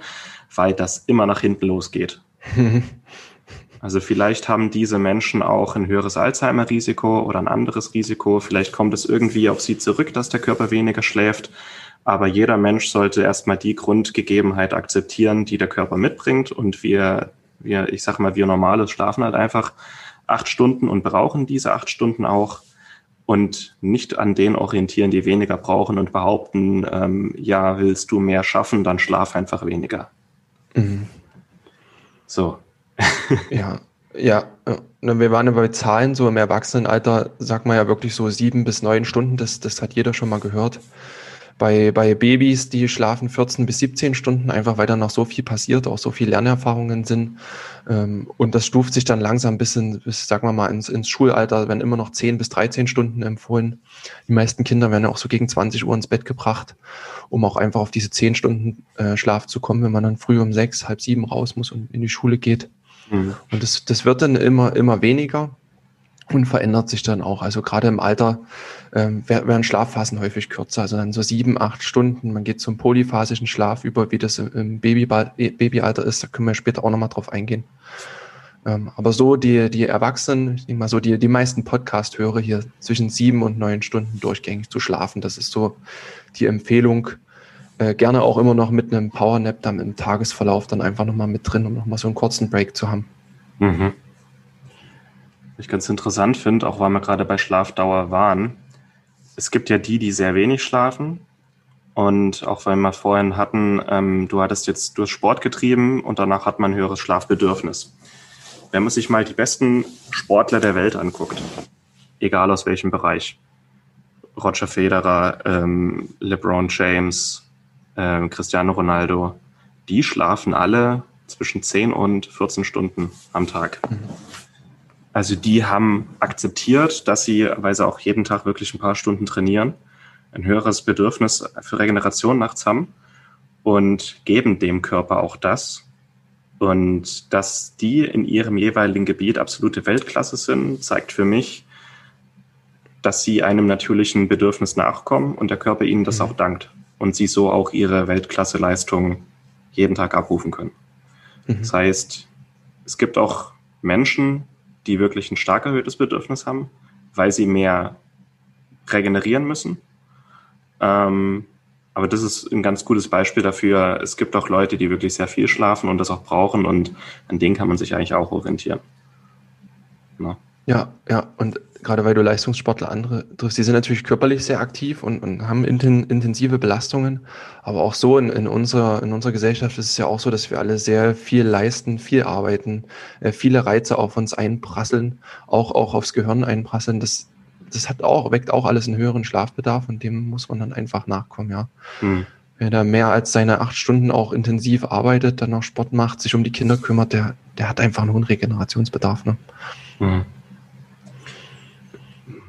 weil das immer nach hinten losgeht. Also vielleicht haben diese Menschen auch ein höheres Alzheimer-Risiko oder ein anderes Risiko. Vielleicht kommt es irgendwie auf sie zurück, dass der Körper weniger schläft, Aber jeder Mensch sollte erstmal die Grundgegebenheit akzeptieren, die der Körper mitbringt. Und wir, wir, ich sag mal, wir normales schlafen halt einfach acht Stunden und brauchen diese acht Stunden auch und nicht an denen orientieren, die weniger brauchen und behaupten, ähm, ja, willst du mehr schaffen, dann schlaf einfach weniger. Mhm. So. ja, ja. Wir waren ja bei Zahlen, so im Erwachsenenalter sagt man ja wirklich so sieben bis neun Stunden, das, das hat jeder schon mal gehört bei, bei Babys, die schlafen 14 bis 17 Stunden, einfach weil da noch so viel passiert, auch so viel Lernerfahrungen sind. Ähm, und das stuft sich dann langsam bis, in, bis sagen wir mal, ins, ins Schulalter, werden immer noch 10 bis 13 Stunden empfohlen. Die meisten Kinder werden auch so gegen 20 Uhr ins Bett gebracht, um auch einfach auf diese 10 Stunden äh, Schlaf zu kommen, wenn man dann früh um sechs, halb sieben raus muss und in die Schule geht. Mhm. Und das, das wird dann immer, immer weniger und verändert sich dann auch. Also gerade im Alter ähm, werden Schlafphasen häufig kürzer, also dann so sieben, acht Stunden. Man geht zum polyphasischen Schlaf über, wie das im Babyalter ist. Da können wir später auch nochmal drauf eingehen. Ähm, aber so die, die Erwachsenen, ich denke mal so die, die meisten Podcast-Hörer hier zwischen sieben und neun Stunden durchgängig zu schlafen. Das ist so die Empfehlung. Äh, gerne auch immer noch mit einem Powernap dann im Tagesverlauf dann einfach nochmal mit drin, um nochmal so einen kurzen Break zu haben. Mhm ich ganz interessant finde, auch weil wir gerade bei Schlafdauer waren. Es gibt ja die, die sehr wenig schlafen. Und auch weil wir vorhin hatten, ähm, du hattest jetzt durch Sport getrieben und danach hat man ein höheres Schlafbedürfnis. Wenn man sich mal die besten Sportler der Welt anguckt, egal aus welchem Bereich, Roger Federer, ähm, LeBron James, ähm, Cristiano Ronaldo, die schlafen alle zwischen 10 und 14 Stunden am Tag. Mhm. Also die haben akzeptiert, dass sie, weil sie auch jeden Tag wirklich ein paar Stunden trainieren, ein höheres Bedürfnis für Regeneration nachts haben und geben dem Körper auch das. Und dass die in ihrem jeweiligen Gebiet absolute Weltklasse sind, zeigt für mich, dass sie einem natürlichen Bedürfnis nachkommen und der Körper ihnen das mhm. auch dankt und sie so auch ihre Weltklasse-Leistung jeden Tag abrufen können. Mhm. Das heißt, es gibt auch Menschen, die wirklich ein stark erhöhtes Bedürfnis haben, weil sie mehr regenerieren müssen. Ähm, aber das ist ein ganz gutes Beispiel dafür. Es gibt auch Leute, die wirklich sehr viel schlafen und das auch brauchen und an denen kann man sich eigentlich auch orientieren. Ja, ja, ja. und gerade weil du Leistungssportler andere triffst, die sind natürlich körperlich sehr aktiv und, und haben inten, intensive Belastungen. Aber auch so in, in, unserer, in unserer Gesellschaft ist es ja auch so, dass wir alle sehr viel leisten, viel arbeiten, äh, viele Reize auf uns einprasseln, auch, auch aufs Gehirn einprasseln. Das, das hat auch, weckt auch alles einen höheren Schlafbedarf und dem muss man dann einfach nachkommen, ja. Mhm. Wer da mehr als seine acht Stunden auch intensiv arbeitet, dann noch Sport macht, sich um die Kinder kümmert, der, der hat einfach einen hohen Regenerationsbedarf. Ne? Mhm.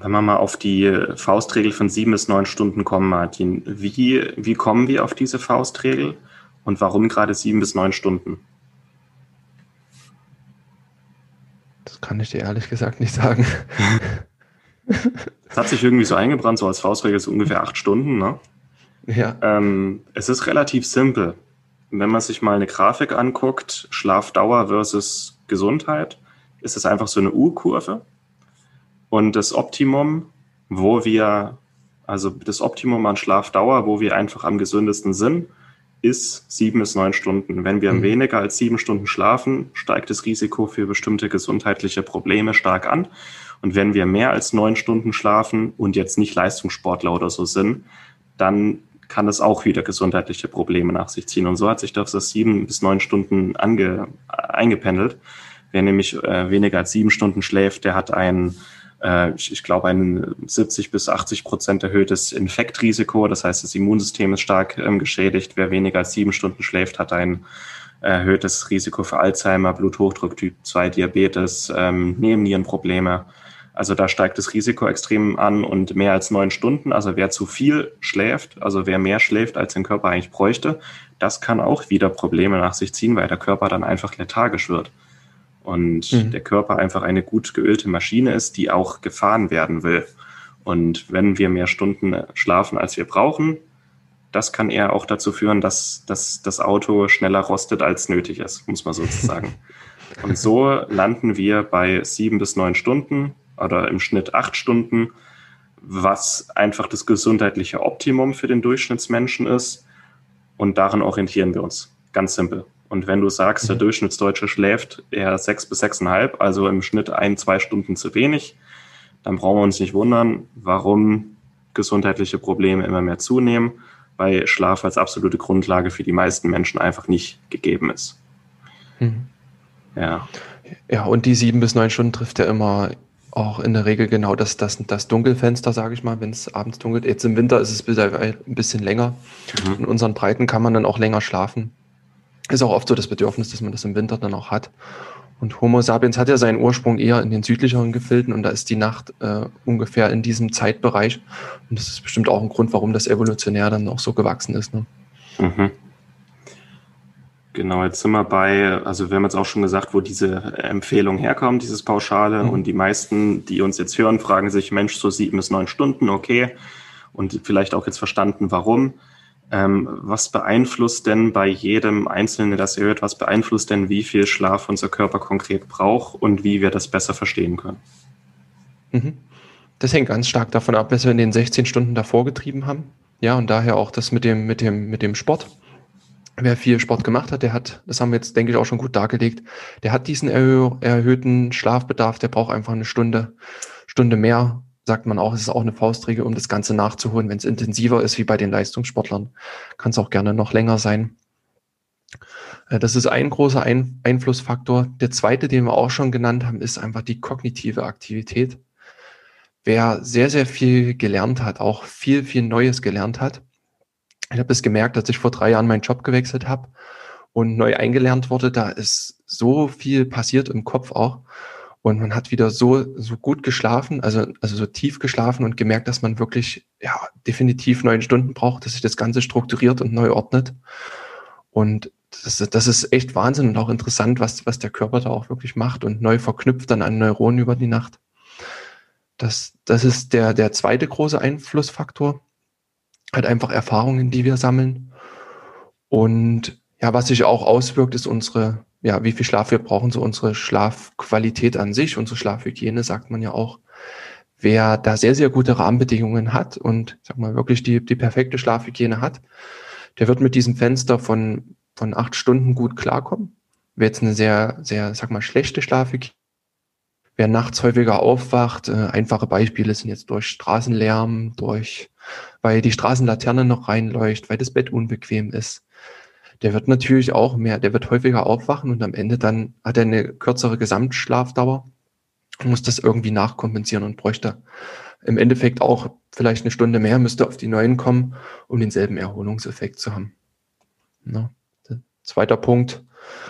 Wenn wir mal auf die Faustregel von sieben bis neun Stunden kommen, Martin, wie, wie kommen wir auf diese Faustregel und warum gerade sieben bis neun Stunden? Das kann ich dir ehrlich gesagt nicht sagen. Es hat sich irgendwie so eingebrannt, so als Faustregel so ungefähr acht Stunden, ne? Ja. Ähm, es ist relativ simpel. Wenn man sich mal eine Grafik anguckt, Schlafdauer versus Gesundheit, ist es einfach so eine U-Kurve. Und das Optimum, wo wir, also das Optimum an Schlafdauer, wo wir einfach am gesündesten sind, ist sieben bis neun Stunden. Wenn wir mhm. weniger als sieben Stunden schlafen, steigt das Risiko für bestimmte gesundheitliche Probleme stark an. Und wenn wir mehr als neun Stunden schlafen und jetzt nicht Leistungssportler oder so sind, dann kann das auch wieder gesundheitliche Probleme nach sich ziehen. Und so hat sich das sieben bis neun Stunden ange, eingependelt. Wer nämlich äh, weniger als sieben Stunden schläft, der hat ein äh, ich, ich glaube, ein 70 bis 80 Prozent erhöhtes Infektrisiko. Das heißt, das Immunsystem ist stark ähm, geschädigt. Wer weniger als sieben Stunden schläft, hat ein erhöhtes Risiko für Alzheimer, Bluthochdruck, Typ 2 Diabetes, ähm, Nebennierenprobleme. Also da steigt das Risiko extrem an und mehr als neun Stunden, also wer zu viel schläft, also wer mehr schläft, als den Körper eigentlich bräuchte, das kann auch wieder Probleme nach sich ziehen, weil der Körper dann einfach lethargisch wird und mhm. der Körper einfach eine gut geölte Maschine ist, die auch gefahren werden will. Und wenn wir mehr Stunden schlafen, als wir brauchen, das kann eher auch dazu führen, dass, dass das Auto schneller rostet, als nötig ist, muss man sozusagen. Und so landen wir bei sieben bis neun Stunden oder im Schnitt acht Stunden, was einfach das gesundheitliche Optimum für den Durchschnittsmenschen ist. Und daran orientieren wir uns. Ganz simpel. Und wenn du sagst, der mhm. Durchschnittsdeutsche schläft eher sechs bis sechseinhalb, also im Schnitt ein, zwei Stunden zu wenig, dann brauchen wir uns nicht wundern, warum gesundheitliche Probleme immer mehr zunehmen, weil Schlaf als absolute Grundlage für die meisten Menschen einfach nicht gegeben ist. Mhm. Ja. Ja, und die sieben bis neun Stunden trifft ja immer auch in der Regel genau das, das, das Dunkelfenster, sage ich mal, wenn es abends dunkelt. Jetzt im Winter ist es ein bisschen länger. Mhm. In unseren Breiten kann man dann auch länger schlafen. Ist auch oft so das Bedürfnis, dass man das im Winter dann auch hat. Und Homo sapiens hat ja seinen Ursprung eher in den südlicheren Gefilden und da ist die Nacht äh, ungefähr in diesem Zeitbereich. Und das ist bestimmt auch ein Grund, warum das evolutionär dann auch so gewachsen ist. Ne? Mhm. Genau, jetzt sind wir bei, also wir haben jetzt auch schon gesagt, wo diese Empfehlung herkommt, dieses Pauschale. Mhm. Und die meisten, die uns jetzt hören, fragen sich, Mensch, so sieben bis neun Stunden, okay. Und vielleicht auch jetzt verstanden, warum. Ähm, was beeinflusst denn bei jedem Einzelnen, der das hört, was beeinflusst denn, wie viel Schlaf unser Körper konkret braucht und wie wir das besser verstehen können? Mhm. Das hängt ganz stark davon ab, was wir in den 16 Stunden davor getrieben haben. Ja, und daher auch das mit dem, mit dem, mit dem Sport wer viel Sport gemacht hat, der hat, das haben wir jetzt, denke ich, auch schon gut dargelegt, der hat diesen erhö erhöhten Schlafbedarf, der braucht einfach eine Stunde, Stunde mehr, sagt man auch, es ist auch eine Faustregel, um das Ganze nachzuholen. Wenn es intensiver ist wie bei den Leistungssportlern, kann es auch gerne noch länger sein. Äh, das ist ein großer ein Einflussfaktor. Der zweite, den wir auch schon genannt haben, ist einfach die kognitive Aktivität. Wer sehr, sehr viel gelernt hat, auch viel, viel Neues gelernt hat, ich habe es gemerkt, dass ich vor drei Jahren meinen Job gewechselt habe und neu eingelernt wurde. Da ist so viel passiert im Kopf auch. Und man hat wieder so, so gut geschlafen, also, also so tief geschlafen und gemerkt, dass man wirklich, ja, definitiv neun Stunden braucht, dass sich das Ganze strukturiert und neu ordnet. Und das, das ist echt Wahnsinn und auch interessant, was, was der Körper da auch wirklich macht und neu verknüpft dann an Neuronen über die Nacht. Das, das ist der, der zweite große Einflussfaktor halt einfach Erfahrungen, die wir sammeln. Und ja, was sich auch auswirkt, ist unsere, ja, wie viel Schlaf wir brauchen, so unsere Schlafqualität an sich, unsere Schlafhygiene, sagt man ja auch. Wer da sehr, sehr gute Rahmenbedingungen hat und, sag mal, wirklich die, die perfekte Schlafhygiene hat, der wird mit diesem Fenster von, von acht Stunden gut klarkommen. Wer jetzt eine sehr, sehr, sag mal, schlechte Schlafhygiene wer nachts häufiger aufwacht, äh, einfache Beispiele sind jetzt durch Straßenlärm, durch, weil die Straßenlaterne noch reinleuchtet, weil das Bett unbequem ist. Der wird natürlich auch mehr, der wird häufiger aufwachen und am Ende dann hat er eine kürzere Gesamtschlafdauer, muss das irgendwie nachkompensieren und bräuchte im Endeffekt auch vielleicht eine Stunde mehr, müsste auf die neuen kommen, um denselben Erholungseffekt zu haben. Ja. Zweiter Punkt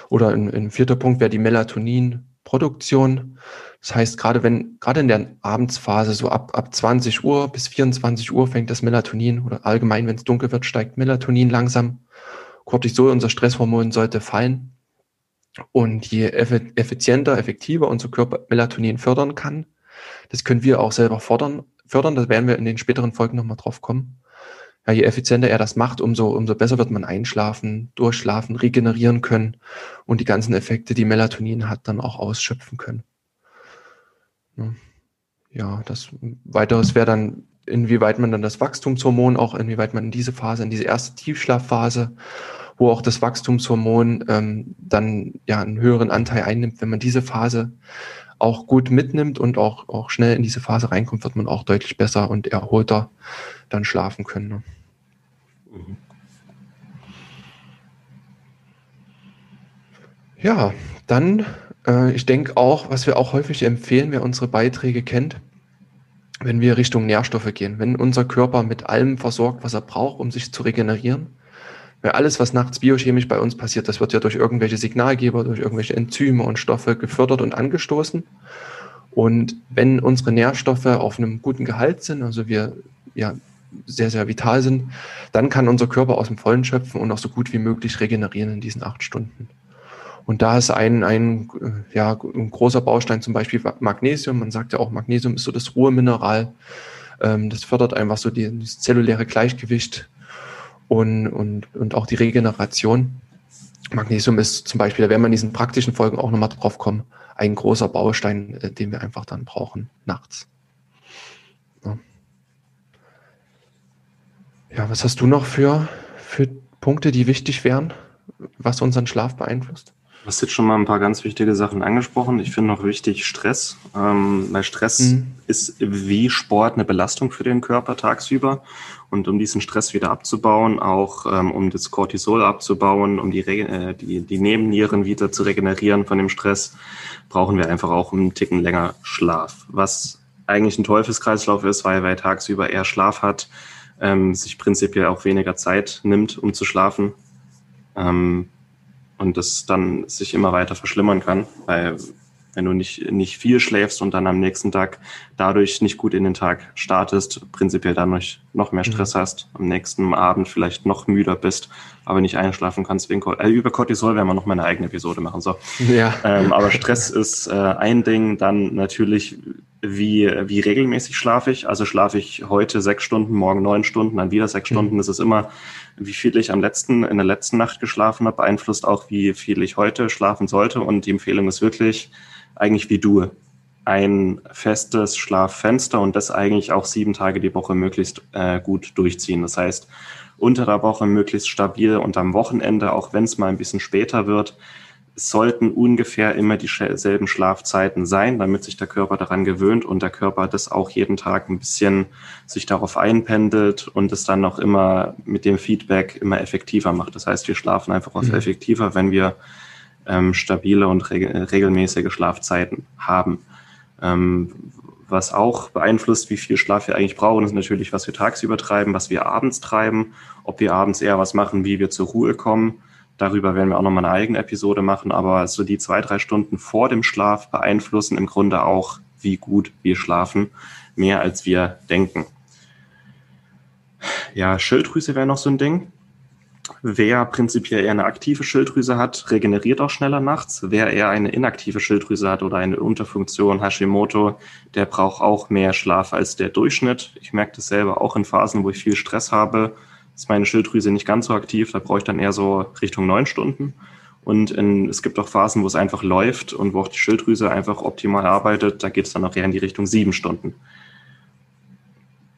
oder ein vierter Punkt wäre die Melatoninproduktion. Das heißt, gerade wenn, gerade in der Abendsphase, so ab, ab 20 Uhr bis 24 Uhr fängt das Melatonin oder allgemein, wenn es dunkel wird, steigt Melatonin langsam. Cortisol, unser Stresshormon, sollte fallen. Und je effizienter, effektiver unser Körper Melatonin fördern kann, das können wir auch selber fordern, fördern. Da werden wir in den späteren Folgen nochmal drauf kommen. Ja, je effizienter er das macht, umso, umso besser wird man einschlafen, durchschlafen, regenerieren können und die ganzen Effekte, die Melatonin hat, dann auch ausschöpfen können. Ne? Ja, das weiteres wäre dann, inwieweit man dann das Wachstumshormon auch, inwieweit man in diese Phase, in diese erste Tiefschlafphase, wo auch das Wachstumshormon ähm, dann ja einen höheren Anteil einnimmt, wenn man diese Phase auch gut mitnimmt und auch, auch schnell in diese Phase reinkommt, wird man auch deutlich besser und erholter dann schlafen können. Ne? Mhm. Ja, dann äh, ich denke auch, was wir auch häufig empfehlen, wer unsere Beiträge kennt, wenn wir Richtung Nährstoffe gehen, wenn unser Körper mit allem versorgt, was er braucht, um sich zu regenerieren. Weil alles, was nachts biochemisch bei uns passiert, das wird ja durch irgendwelche Signalgeber, durch irgendwelche Enzyme und Stoffe gefördert und angestoßen. Und wenn unsere Nährstoffe auf einem guten Gehalt sind, also wir ja sehr, sehr vital sind, dann kann unser Körper aus dem Vollen schöpfen und auch so gut wie möglich regenerieren in diesen acht Stunden. Und da ist ein, ein, äh, ja, ein großer Baustein zum Beispiel Magnesium. Man sagt ja auch, Magnesium ist so das Ruhemineral. Ähm, das fördert einfach so die, das zelluläre Gleichgewicht und, und, und auch die Regeneration. Magnesium ist zum Beispiel, da werden wir in diesen praktischen Folgen auch nochmal drauf kommen, ein großer Baustein, äh, den wir einfach dann brauchen nachts. Ja. Ja, was hast du noch für, für Punkte, die wichtig wären, was unseren Schlaf beeinflusst? Du hast jetzt schon mal ein paar ganz wichtige Sachen angesprochen. Ich finde noch wichtig Stress. Ähm, weil Stress mhm. ist wie Sport eine Belastung für den Körper tagsüber. Und um diesen Stress wieder abzubauen, auch ähm, um das Cortisol abzubauen, um die, äh, die, die Nebennieren wieder zu regenerieren von dem Stress, brauchen wir einfach auch einen Ticken länger Schlaf. Was eigentlich ein Teufelskreislauf ist, weil wer tagsüber eher Schlaf hat, ähm, sich prinzipiell auch weniger Zeit nimmt, um zu schlafen. Ähm, und das dann sich immer weiter verschlimmern kann, weil wenn du nicht, nicht viel schläfst und dann am nächsten Tag dadurch nicht gut in den Tag startest, prinzipiell dadurch noch mehr Stress mhm. hast, am nächsten Abend vielleicht noch müder bist, aber nicht einschlafen kannst wegen äh, über Cortisol werden wir noch mal eine eigene Episode machen. So. Ja. Ähm, aber Stress ist äh, ein Ding, dann natürlich wie, wie regelmäßig schlafe ich. Also schlafe ich heute sechs Stunden, morgen neun Stunden, dann wieder sechs mhm. Stunden. Das ist immer, wie viel ich am letzten, in der letzten Nacht geschlafen habe, beeinflusst auch, wie viel ich heute schlafen sollte. Und die Empfehlung ist wirklich eigentlich wie du. Ein festes Schlaffenster und das eigentlich auch sieben Tage die Woche möglichst äh, gut durchziehen. Das heißt, unter der Woche möglichst stabil und am Wochenende, auch wenn es mal ein bisschen später wird, es sollten ungefähr immer dieselben Schlafzeiten sein, damit sich der Körper daran gewöhnt und der Körper das auch jeden Tag ein bisschen sich darauf einpendelt und es dann noch immer mit dem Feedback immer effektiver macht. Das heißt, wir schlafen einfach auch mhm. effektiver, wenn wir ähm, stabile und reg regelmäßige Schlafzeiten haben. Ähm, was auch beeinflusst, wie viel Schlaf wir eigentlich brauchen, ist natürlich, was wir tagsüber treiben, was wir abends treiben, ob wir abends eher was machen, wie wir zur Ruhe kommen Darüber werden wir auch nochmal eine eigene Episode machen, aber so die zwei, drei Stunden vor dem Schlaf beeinflussen im Grunde auch, wie gut wir schlafen, mehr als wir denken. Ja, Schilddrüse wäre noch so ein Ding. Wer prinzipiell eher eine aktive Schilddrüse hat, regeneriert auch schneller nachts. Wer eher eine inaktive Schilddrüse hat oder eine Unterfunktion Hashimoto, der braucht auch mehr Schlaf als der Durchschnitt. Ich merke das selber auch in Phasen, wo ich viel Stress habe ist meine Schilddrüse nicht ganz so aktiv, da brauche ich dann eher so Richtung neun Stunden. Und in, es gibt auch Phasen, wo es einfach läuft und wo auch die Schilddrüse einfach optimal arbeitet, da geht es dann auch eher in die Richtung sieben Stunden.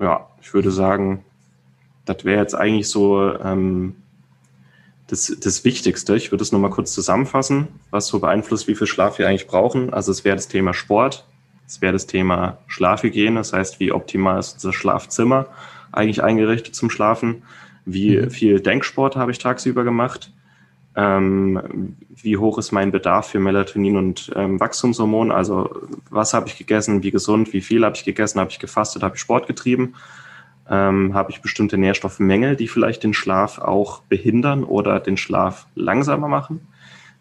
Ja, ich würde sagen, das wäre jetzt eigentlich so ähm, das, das Wichtigste. Ich würde es nochmal kurz zusammenfassen, was so beeinflusst, wie viel Schlaf wir eigentlich brauchen. Also es wäre das Thema Sport, es wäre das Thema Schlafhygiene, das heißt, wie optimal ist unser Schlafzimmer eigentlich eingerichtet zum Schlafen wie mhm. viel Denksport habe ich tagsüber gemacht, ähm, wie hoch ist mein Bedarf für Melatonin und ähm, Wachstumshormon, also was habe ich gegessen, wie gesund, wie viel habe ich gegessen, habe ich gefastet, habe ich Sport getrieben, ähm, habe ich bestimmte Nährstoffmängel, die vielleicht den Schlaf auch behindern oder den Schlaf langsamer machen,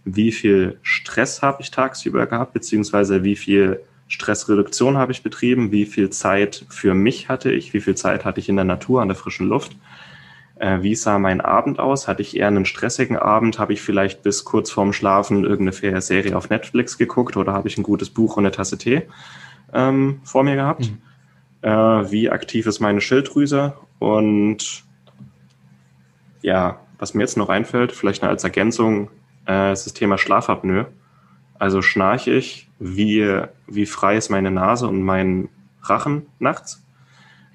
wie viel Stress habe ich tagsüber gehabt, beziehungsweise wie viel Stressreduktion habe ich betrieben, wie viel Zeit für mich hatte ich, wie viel Zeit hatte ich in der Natur, an der frischen Luft wie sah mein Abend aus? Hatte ich eher einen stressigen Abend? Habe ich vielleicht bis kurz vorm Schlafen irgendeine Serie auf Netflix geguckt oder habe ich ein gutes Buch und eine Tasse Tee ähm, vor mir gehabt? Mhm. Äh, wie aktiv ist meine Schilddrüse? Und ja, was mir jetzt noch einfällt, vielleicht als Ergänzung, äh, ist das Thema Schlafapnoe. Also schnarche ich, wie, wie frei ist meine Nase und mein Rachen nachts?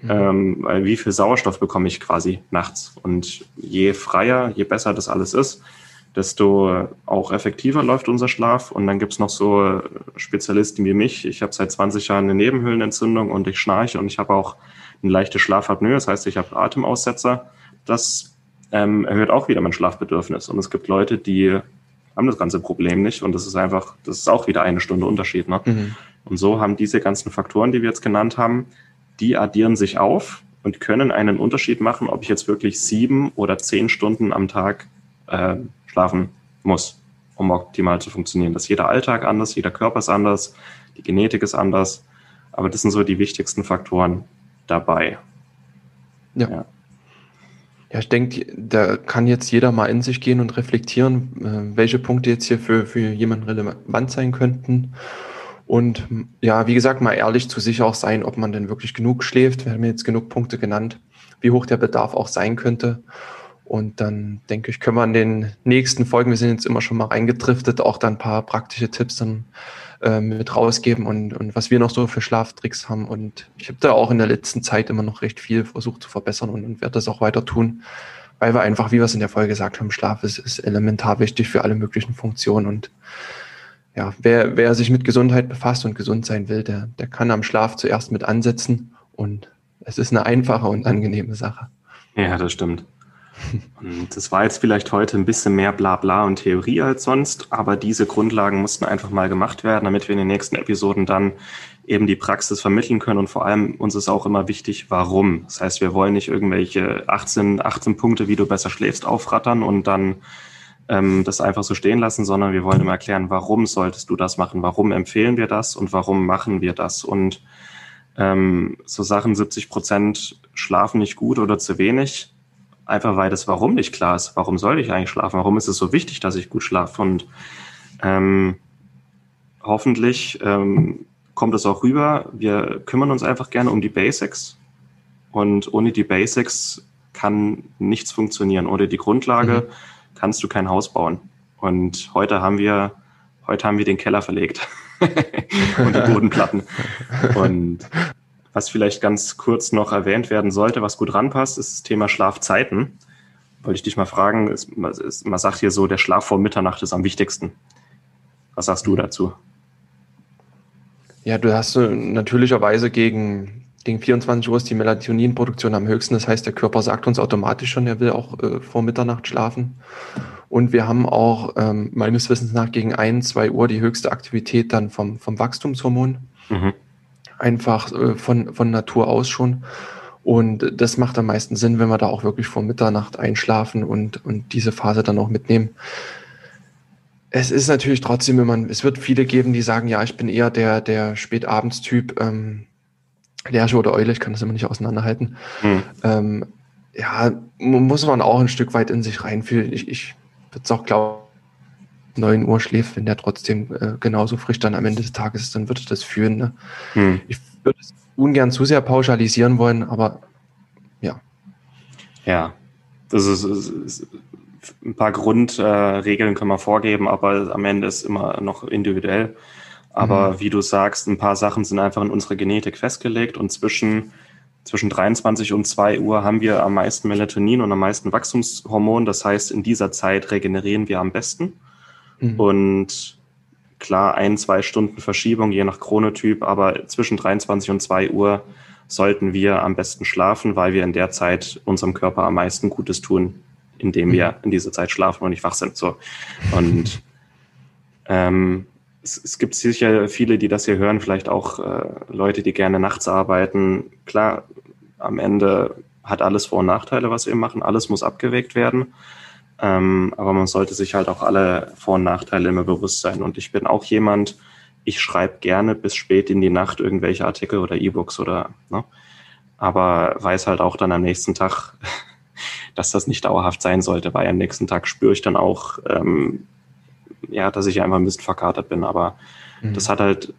Mhm. Ähm, wie viel Sauerstoff bekomme ich quasi nachts? Und je freier, je besser das alles ist, desto auch effektiver läuft unser Schlaf. Und dann gibt's noch so Spezialisten wie mich. Ich habe seit 20 Jahren eine Nebenhöhlenentzündung und ich schnarche und ich habe auch eine leichte Schlafapnoe, das heißt, ich habe Atemaussetzer. Das ähm, erhöht auch wieder mein Schlafbedürfnis. Und es gibt Leute, die haben das ganze Problem nicht und das ist einfach, das ist auch wieder eine Stunde Unterschied. Ne? Mhm. Und so haben diese ganzen Faktoren, die wir jetzt genannt haben, die addieren sich auf und können einen Unterschied machen, ob ich jetzt wirklich sieben oder zehn Stunden am Tag äh, schlafen muss, um optimal zu funktionieren. Das ist jeder Alltag anders, jeder Körper ist anders, die Genetik ist anders, aber das sind so die wichtigsten Faktoren dabei. Ja. ja. Ja, ich denke, da kann jetzt jeder mal in sich gehen und reflektieren, äh, welche Punkte jetzt hier für, für jemanden relevant sein könnten. Und ja, wie gesagt, mal ehrlich zu sich auch sein, ob man denn wirklich genug schläft. Wir haben jetzt genug Punkte genannt, wie hoch der Bedarf auch sein könnte. Und dann denke ich, können wir in den nächsten Folgen, wir sind jetzt immer schon mal reingedriftet, auch dann ein paar praktische Tipps dann äh, mit rausgeben und, und was wir noch so für Schlaftricks haben. Und ich habe da auch in der letzten Zeit immer noch recht viel versucht zu verbessern und, und werde das auch weiter tun, weil wir einfach, wie wir es in der Folge gesagt haben, Schlaf ist, ist elementar wichtig für alle möglichen Funktionen. Und ja, wer, wer sich mit Gesundheit befasst und gesund sein will, der, der kann am Schlaf zuerst mit ansetzen. Und es ist eine einfache und angenehme Sache. Ja, das stimmt. Und das war jetzt vielleicht heute ein bisschen mehr Blabla und Theorie als sonst, aber diese Grundlagen mussten einfach mal gemacht werden, damit wir in den nächsten Episoden dann eben die Praxis vermitteln können. Und vor allem uns ist auch immer wichtig, warum. Das heißt, wir wollen nicht irgendwelche 18, 18 Punkte, wie du besser schläfst, aufrattern und dann ähm, das einfach so stehen lassen, sondern wir wollen immer erklären, warum solltest du das machen, warum empfehlen wir das und warum machen wir das. Und ähm, so Sachen 70 Prozent schlafen nicht gut oder zu wenig einfach weil das Warum nicht klar ist. Warum soll ich eigentlich schlafen? Warum ist es so wichtig, dass ich gut schlafe? Und ähm, hoffentlich ähm, kommt es auch rüber. Wir kümmern uns einfach gerne um die Basics. Und ohne die Basics kann nichts funktionieren. Ohne die Grundlage mhm. Kannst du kein Haus bauen. Und heute haben wir, heute haben wir den Keller verlegt und die Bodenplatten. Und was vielleicht ganz kurz noch erwähnt werden sollte, was gut ranpasst, ist das Thema Schlafzeiten. Wollte ich dich mal fragen, ist, ist, man sagt hier so, der Schlaf vor Mitternacht ist am wichtigsten. Was sagst du dazu? Ja, du hast natürlicherweise gegen, gegen 24 Uhr ist die Melatoninproduktion am höchsten. Das heißt, der Körper sagt uns automatisch schon, er will auch äh, vor Mitternacht schlafen. Und wir haben auch ähm, meines Wissens nach gegen 1, 2 Uhr die höchste Aktivität dann vom, vom Wachstumshormon. Mhm einfach äh, von, von Natur aus schon. Und das macht am meisten Sinn, wenn wir da auch wirklich vor Mitternacht einschlafen und, und diese Phase dann auch mitnehmen. Es ist natürlich trotzdem, wenn man, es wird viele geben, die sagen, ja, ich bin eher der, der Spätabendstyp, ähm, Lerche oder Eule, ich kann das immer nicht auseinanderhalten. Hm. Ähm, ja, muss man auch ein Stück weit in sich reinfühlen. Ich, ich würde es auch glauben, 9 Uhr schläft, wenn der trotzdem äh, genauso frisch dann am Ende des Tages ist, dann würde das führen. Ne? Hm. Ich würde es ungern zu sehr pauschalisieren wollen, aber ja. Ja, das ist, ist, ist ein paar Grundregeln äh, können wir vorgeben, aber am Ende ist immer noch individuell. Aber mhm. wie du sagst, ein paar Sachen sind einfach in unserer Genetik festgelegt und zwischen, zwischen 23 und 2 Uhr haben wir am meisten Melatonin und am meisten Wachstumshormon. Das heißt, in dieser Zeit regenerieren wir am besten. Mhm. Und klar, ein, zwei Stunden Verschiebung, je nach Chronotyp, aber zwischen 23 und 2 Uhr sollten wir am besten schlafen, weil wir in der Zeit unserem Körper am meisten Gutes tun, indem wir mhm. in dieser Zeit schlafen und nicht wach sind. So. Und ähm, es, es, gibt sicher viele, die das hier hören, vielleicht auch äh, Leute, die gerne nachts arbeiten. Klar, am Ende hat alles Vor- und Nachteile, was wir machen. Alles muss abgewägt werden. Ähm, aber man sollte sich halt auch alle Vor- und Nachteile immer bewusst sein. Und ich bin auch jemand, ich schreibe gerne bis spät in die Nacht irgendwelche Artikel oder E-Books oder, ne? aber weiß halt auch dann am nächsten Tag, dass das nicht dauerhaft sein sollte, weil am nächsten Tag spüre ich dann auch, ähm, ja, dass ich einfach ein bisschen verkatert bin. Aber mhm. das hat halt,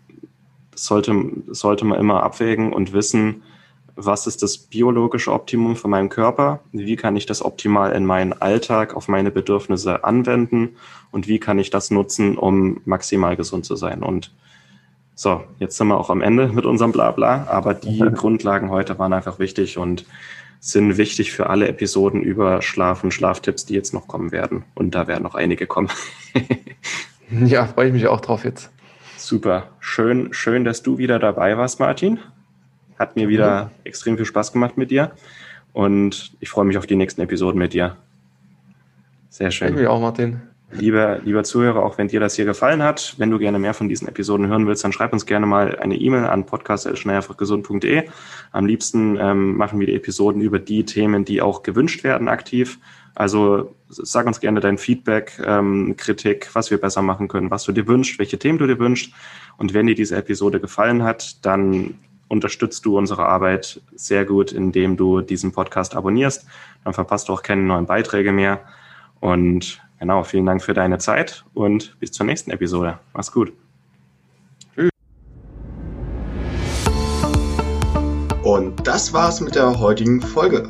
das sollte, das sollte man immer abwägen und wissen, was ist das biologische Optimum für meinen Körper, wie kann ich das optimal in meinen Alltag auf meine Bedürfnisse anwenden und wie kann ich das nutzen, um maximal gesund zu sein. Und so, jetzt sind wir auch am Ende mit unserem Blabla, aber die okay. Grundlagen heute waren einfach wichtig und sind wichtig für alle Episoden über Schlaf und Schlaftipps, die jetzt noch kommen werden. Und da werden noch einige kommen. ja, freue ich mich auch drauf jetzt. Super. Schön, schön, dass du wieder dabei warst, Martin. Hat mir wieder mhm. extrem viel Spaß gemacht mit dir. Und ich freue mich auf die nächsten Episoden mit dir. Sehr schön. Ich mich auch, Martin. Lieber, lieber Zuhörer, auch wenn dir das hier gefallen hat, wenn du gerne mehr von diesen Episoden hören willst, dann schreib uns gerne mal eine E-Mail an podcast.schnelleinfachgesund.de. Am liebsten ähm, machen wir die Episoden über die Themen, die auch gewünscht werden, aktiv. Also sag uns gerne dein Feedback, ähm, Kritik, was wir besser machen können, was du dir wünschst, welche Themen du dir wünschst. Und wenn dir diese Episode gefallen hat, dann unterstützt du unsere Arbeit sehr gut, indem du diesen Podcast abonnierst. Dann verpasst du auch keine neuen Beiträge mehr. Und genau, vielen Dank für deine Zeit und bis zur nächsten Episode. Mach's gut. Tschüss. Und das war's mit der heutigen Folge.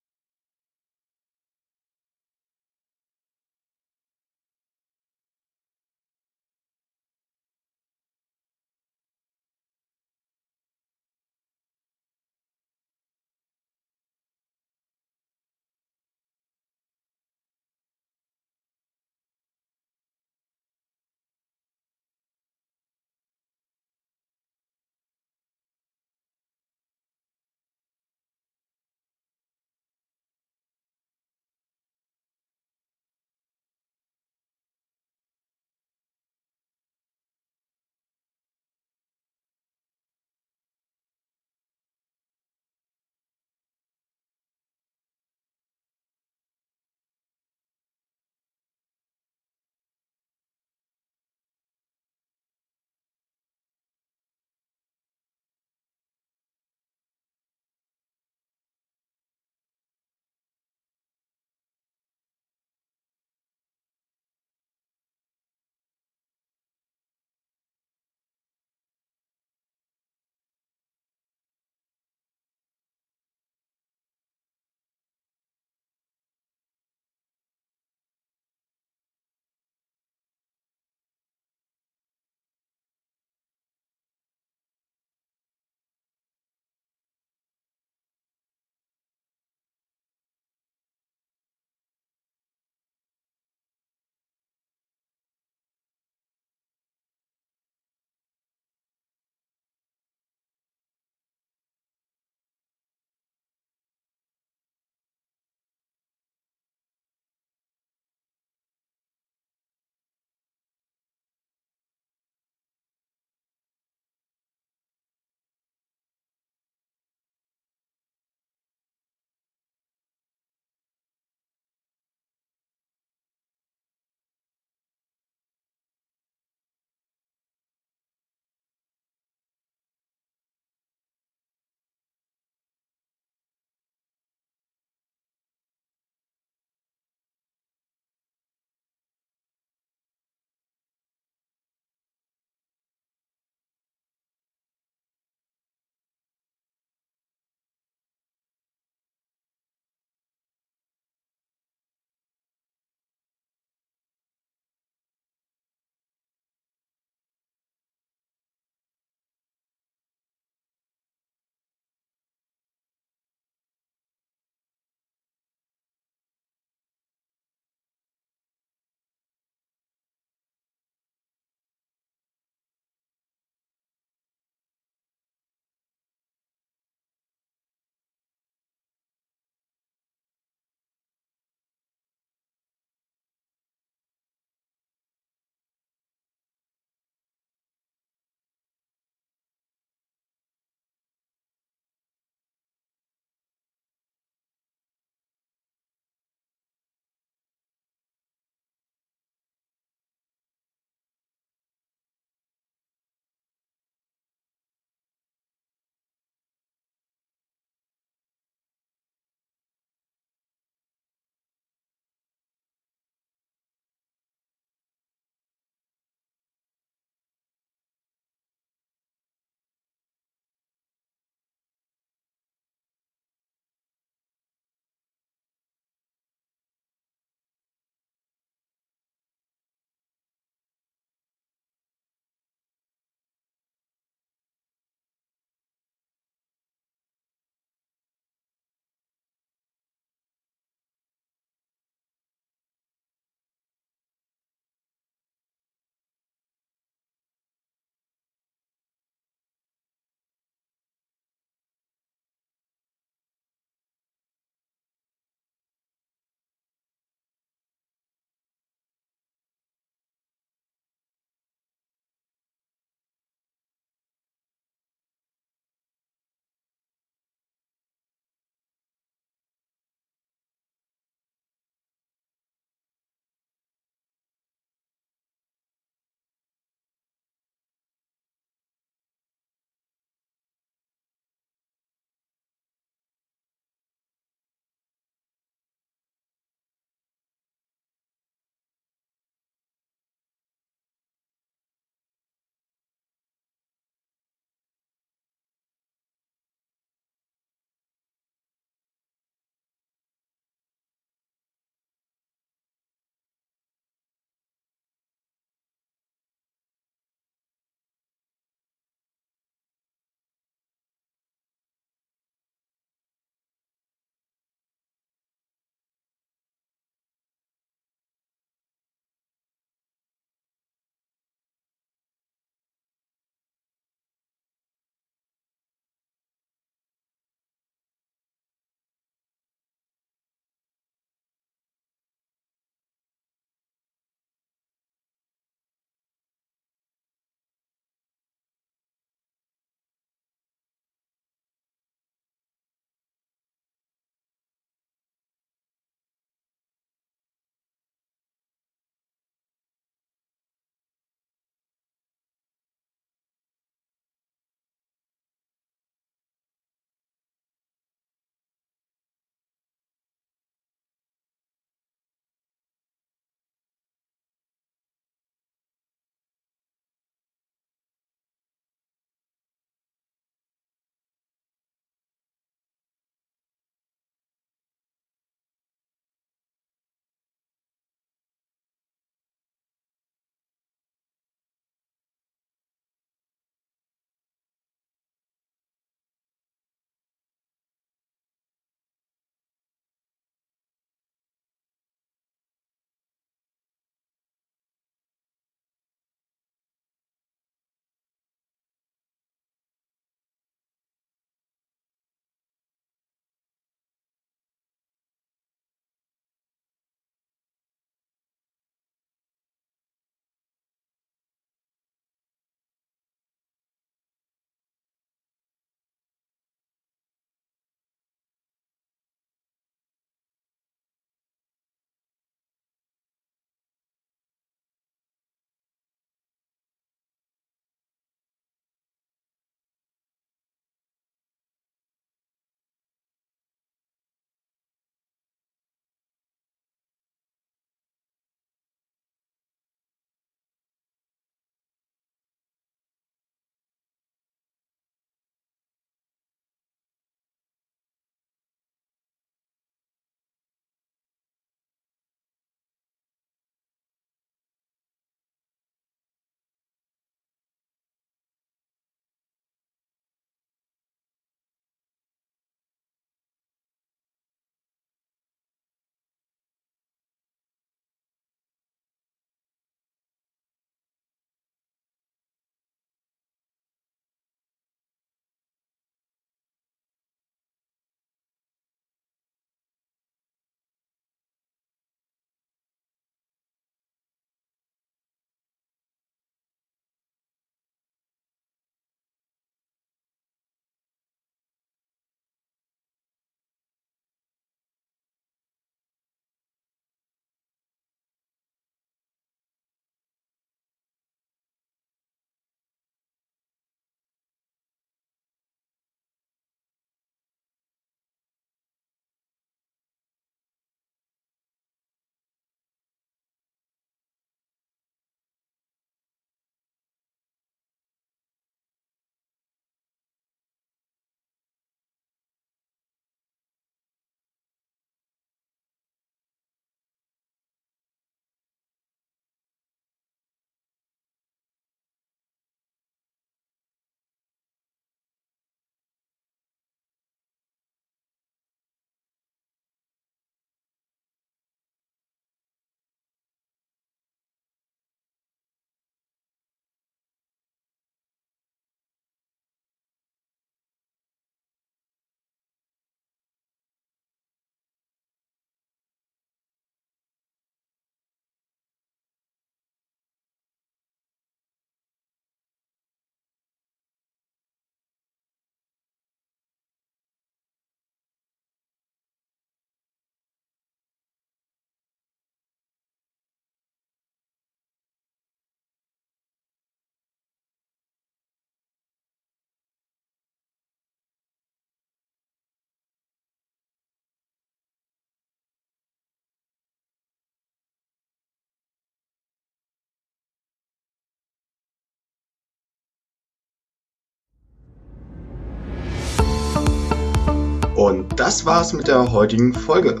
Das war's mit der heutigen Folge.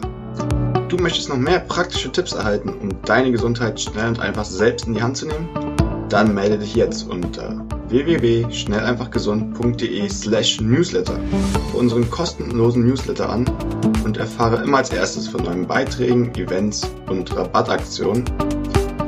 Du möchtest noch mehr praktische Tipps erhalten, um deine Gesundheit schnell und einfach selbst in die Hand zu nehmen? Dann melde dich jetzt unter www.schnelleinfachgesund.de slash newsletter für unseren kostenlosen Newsletter an und erfahre immer als erstes von neuen Beiträgen, Events und Rabattaktionen.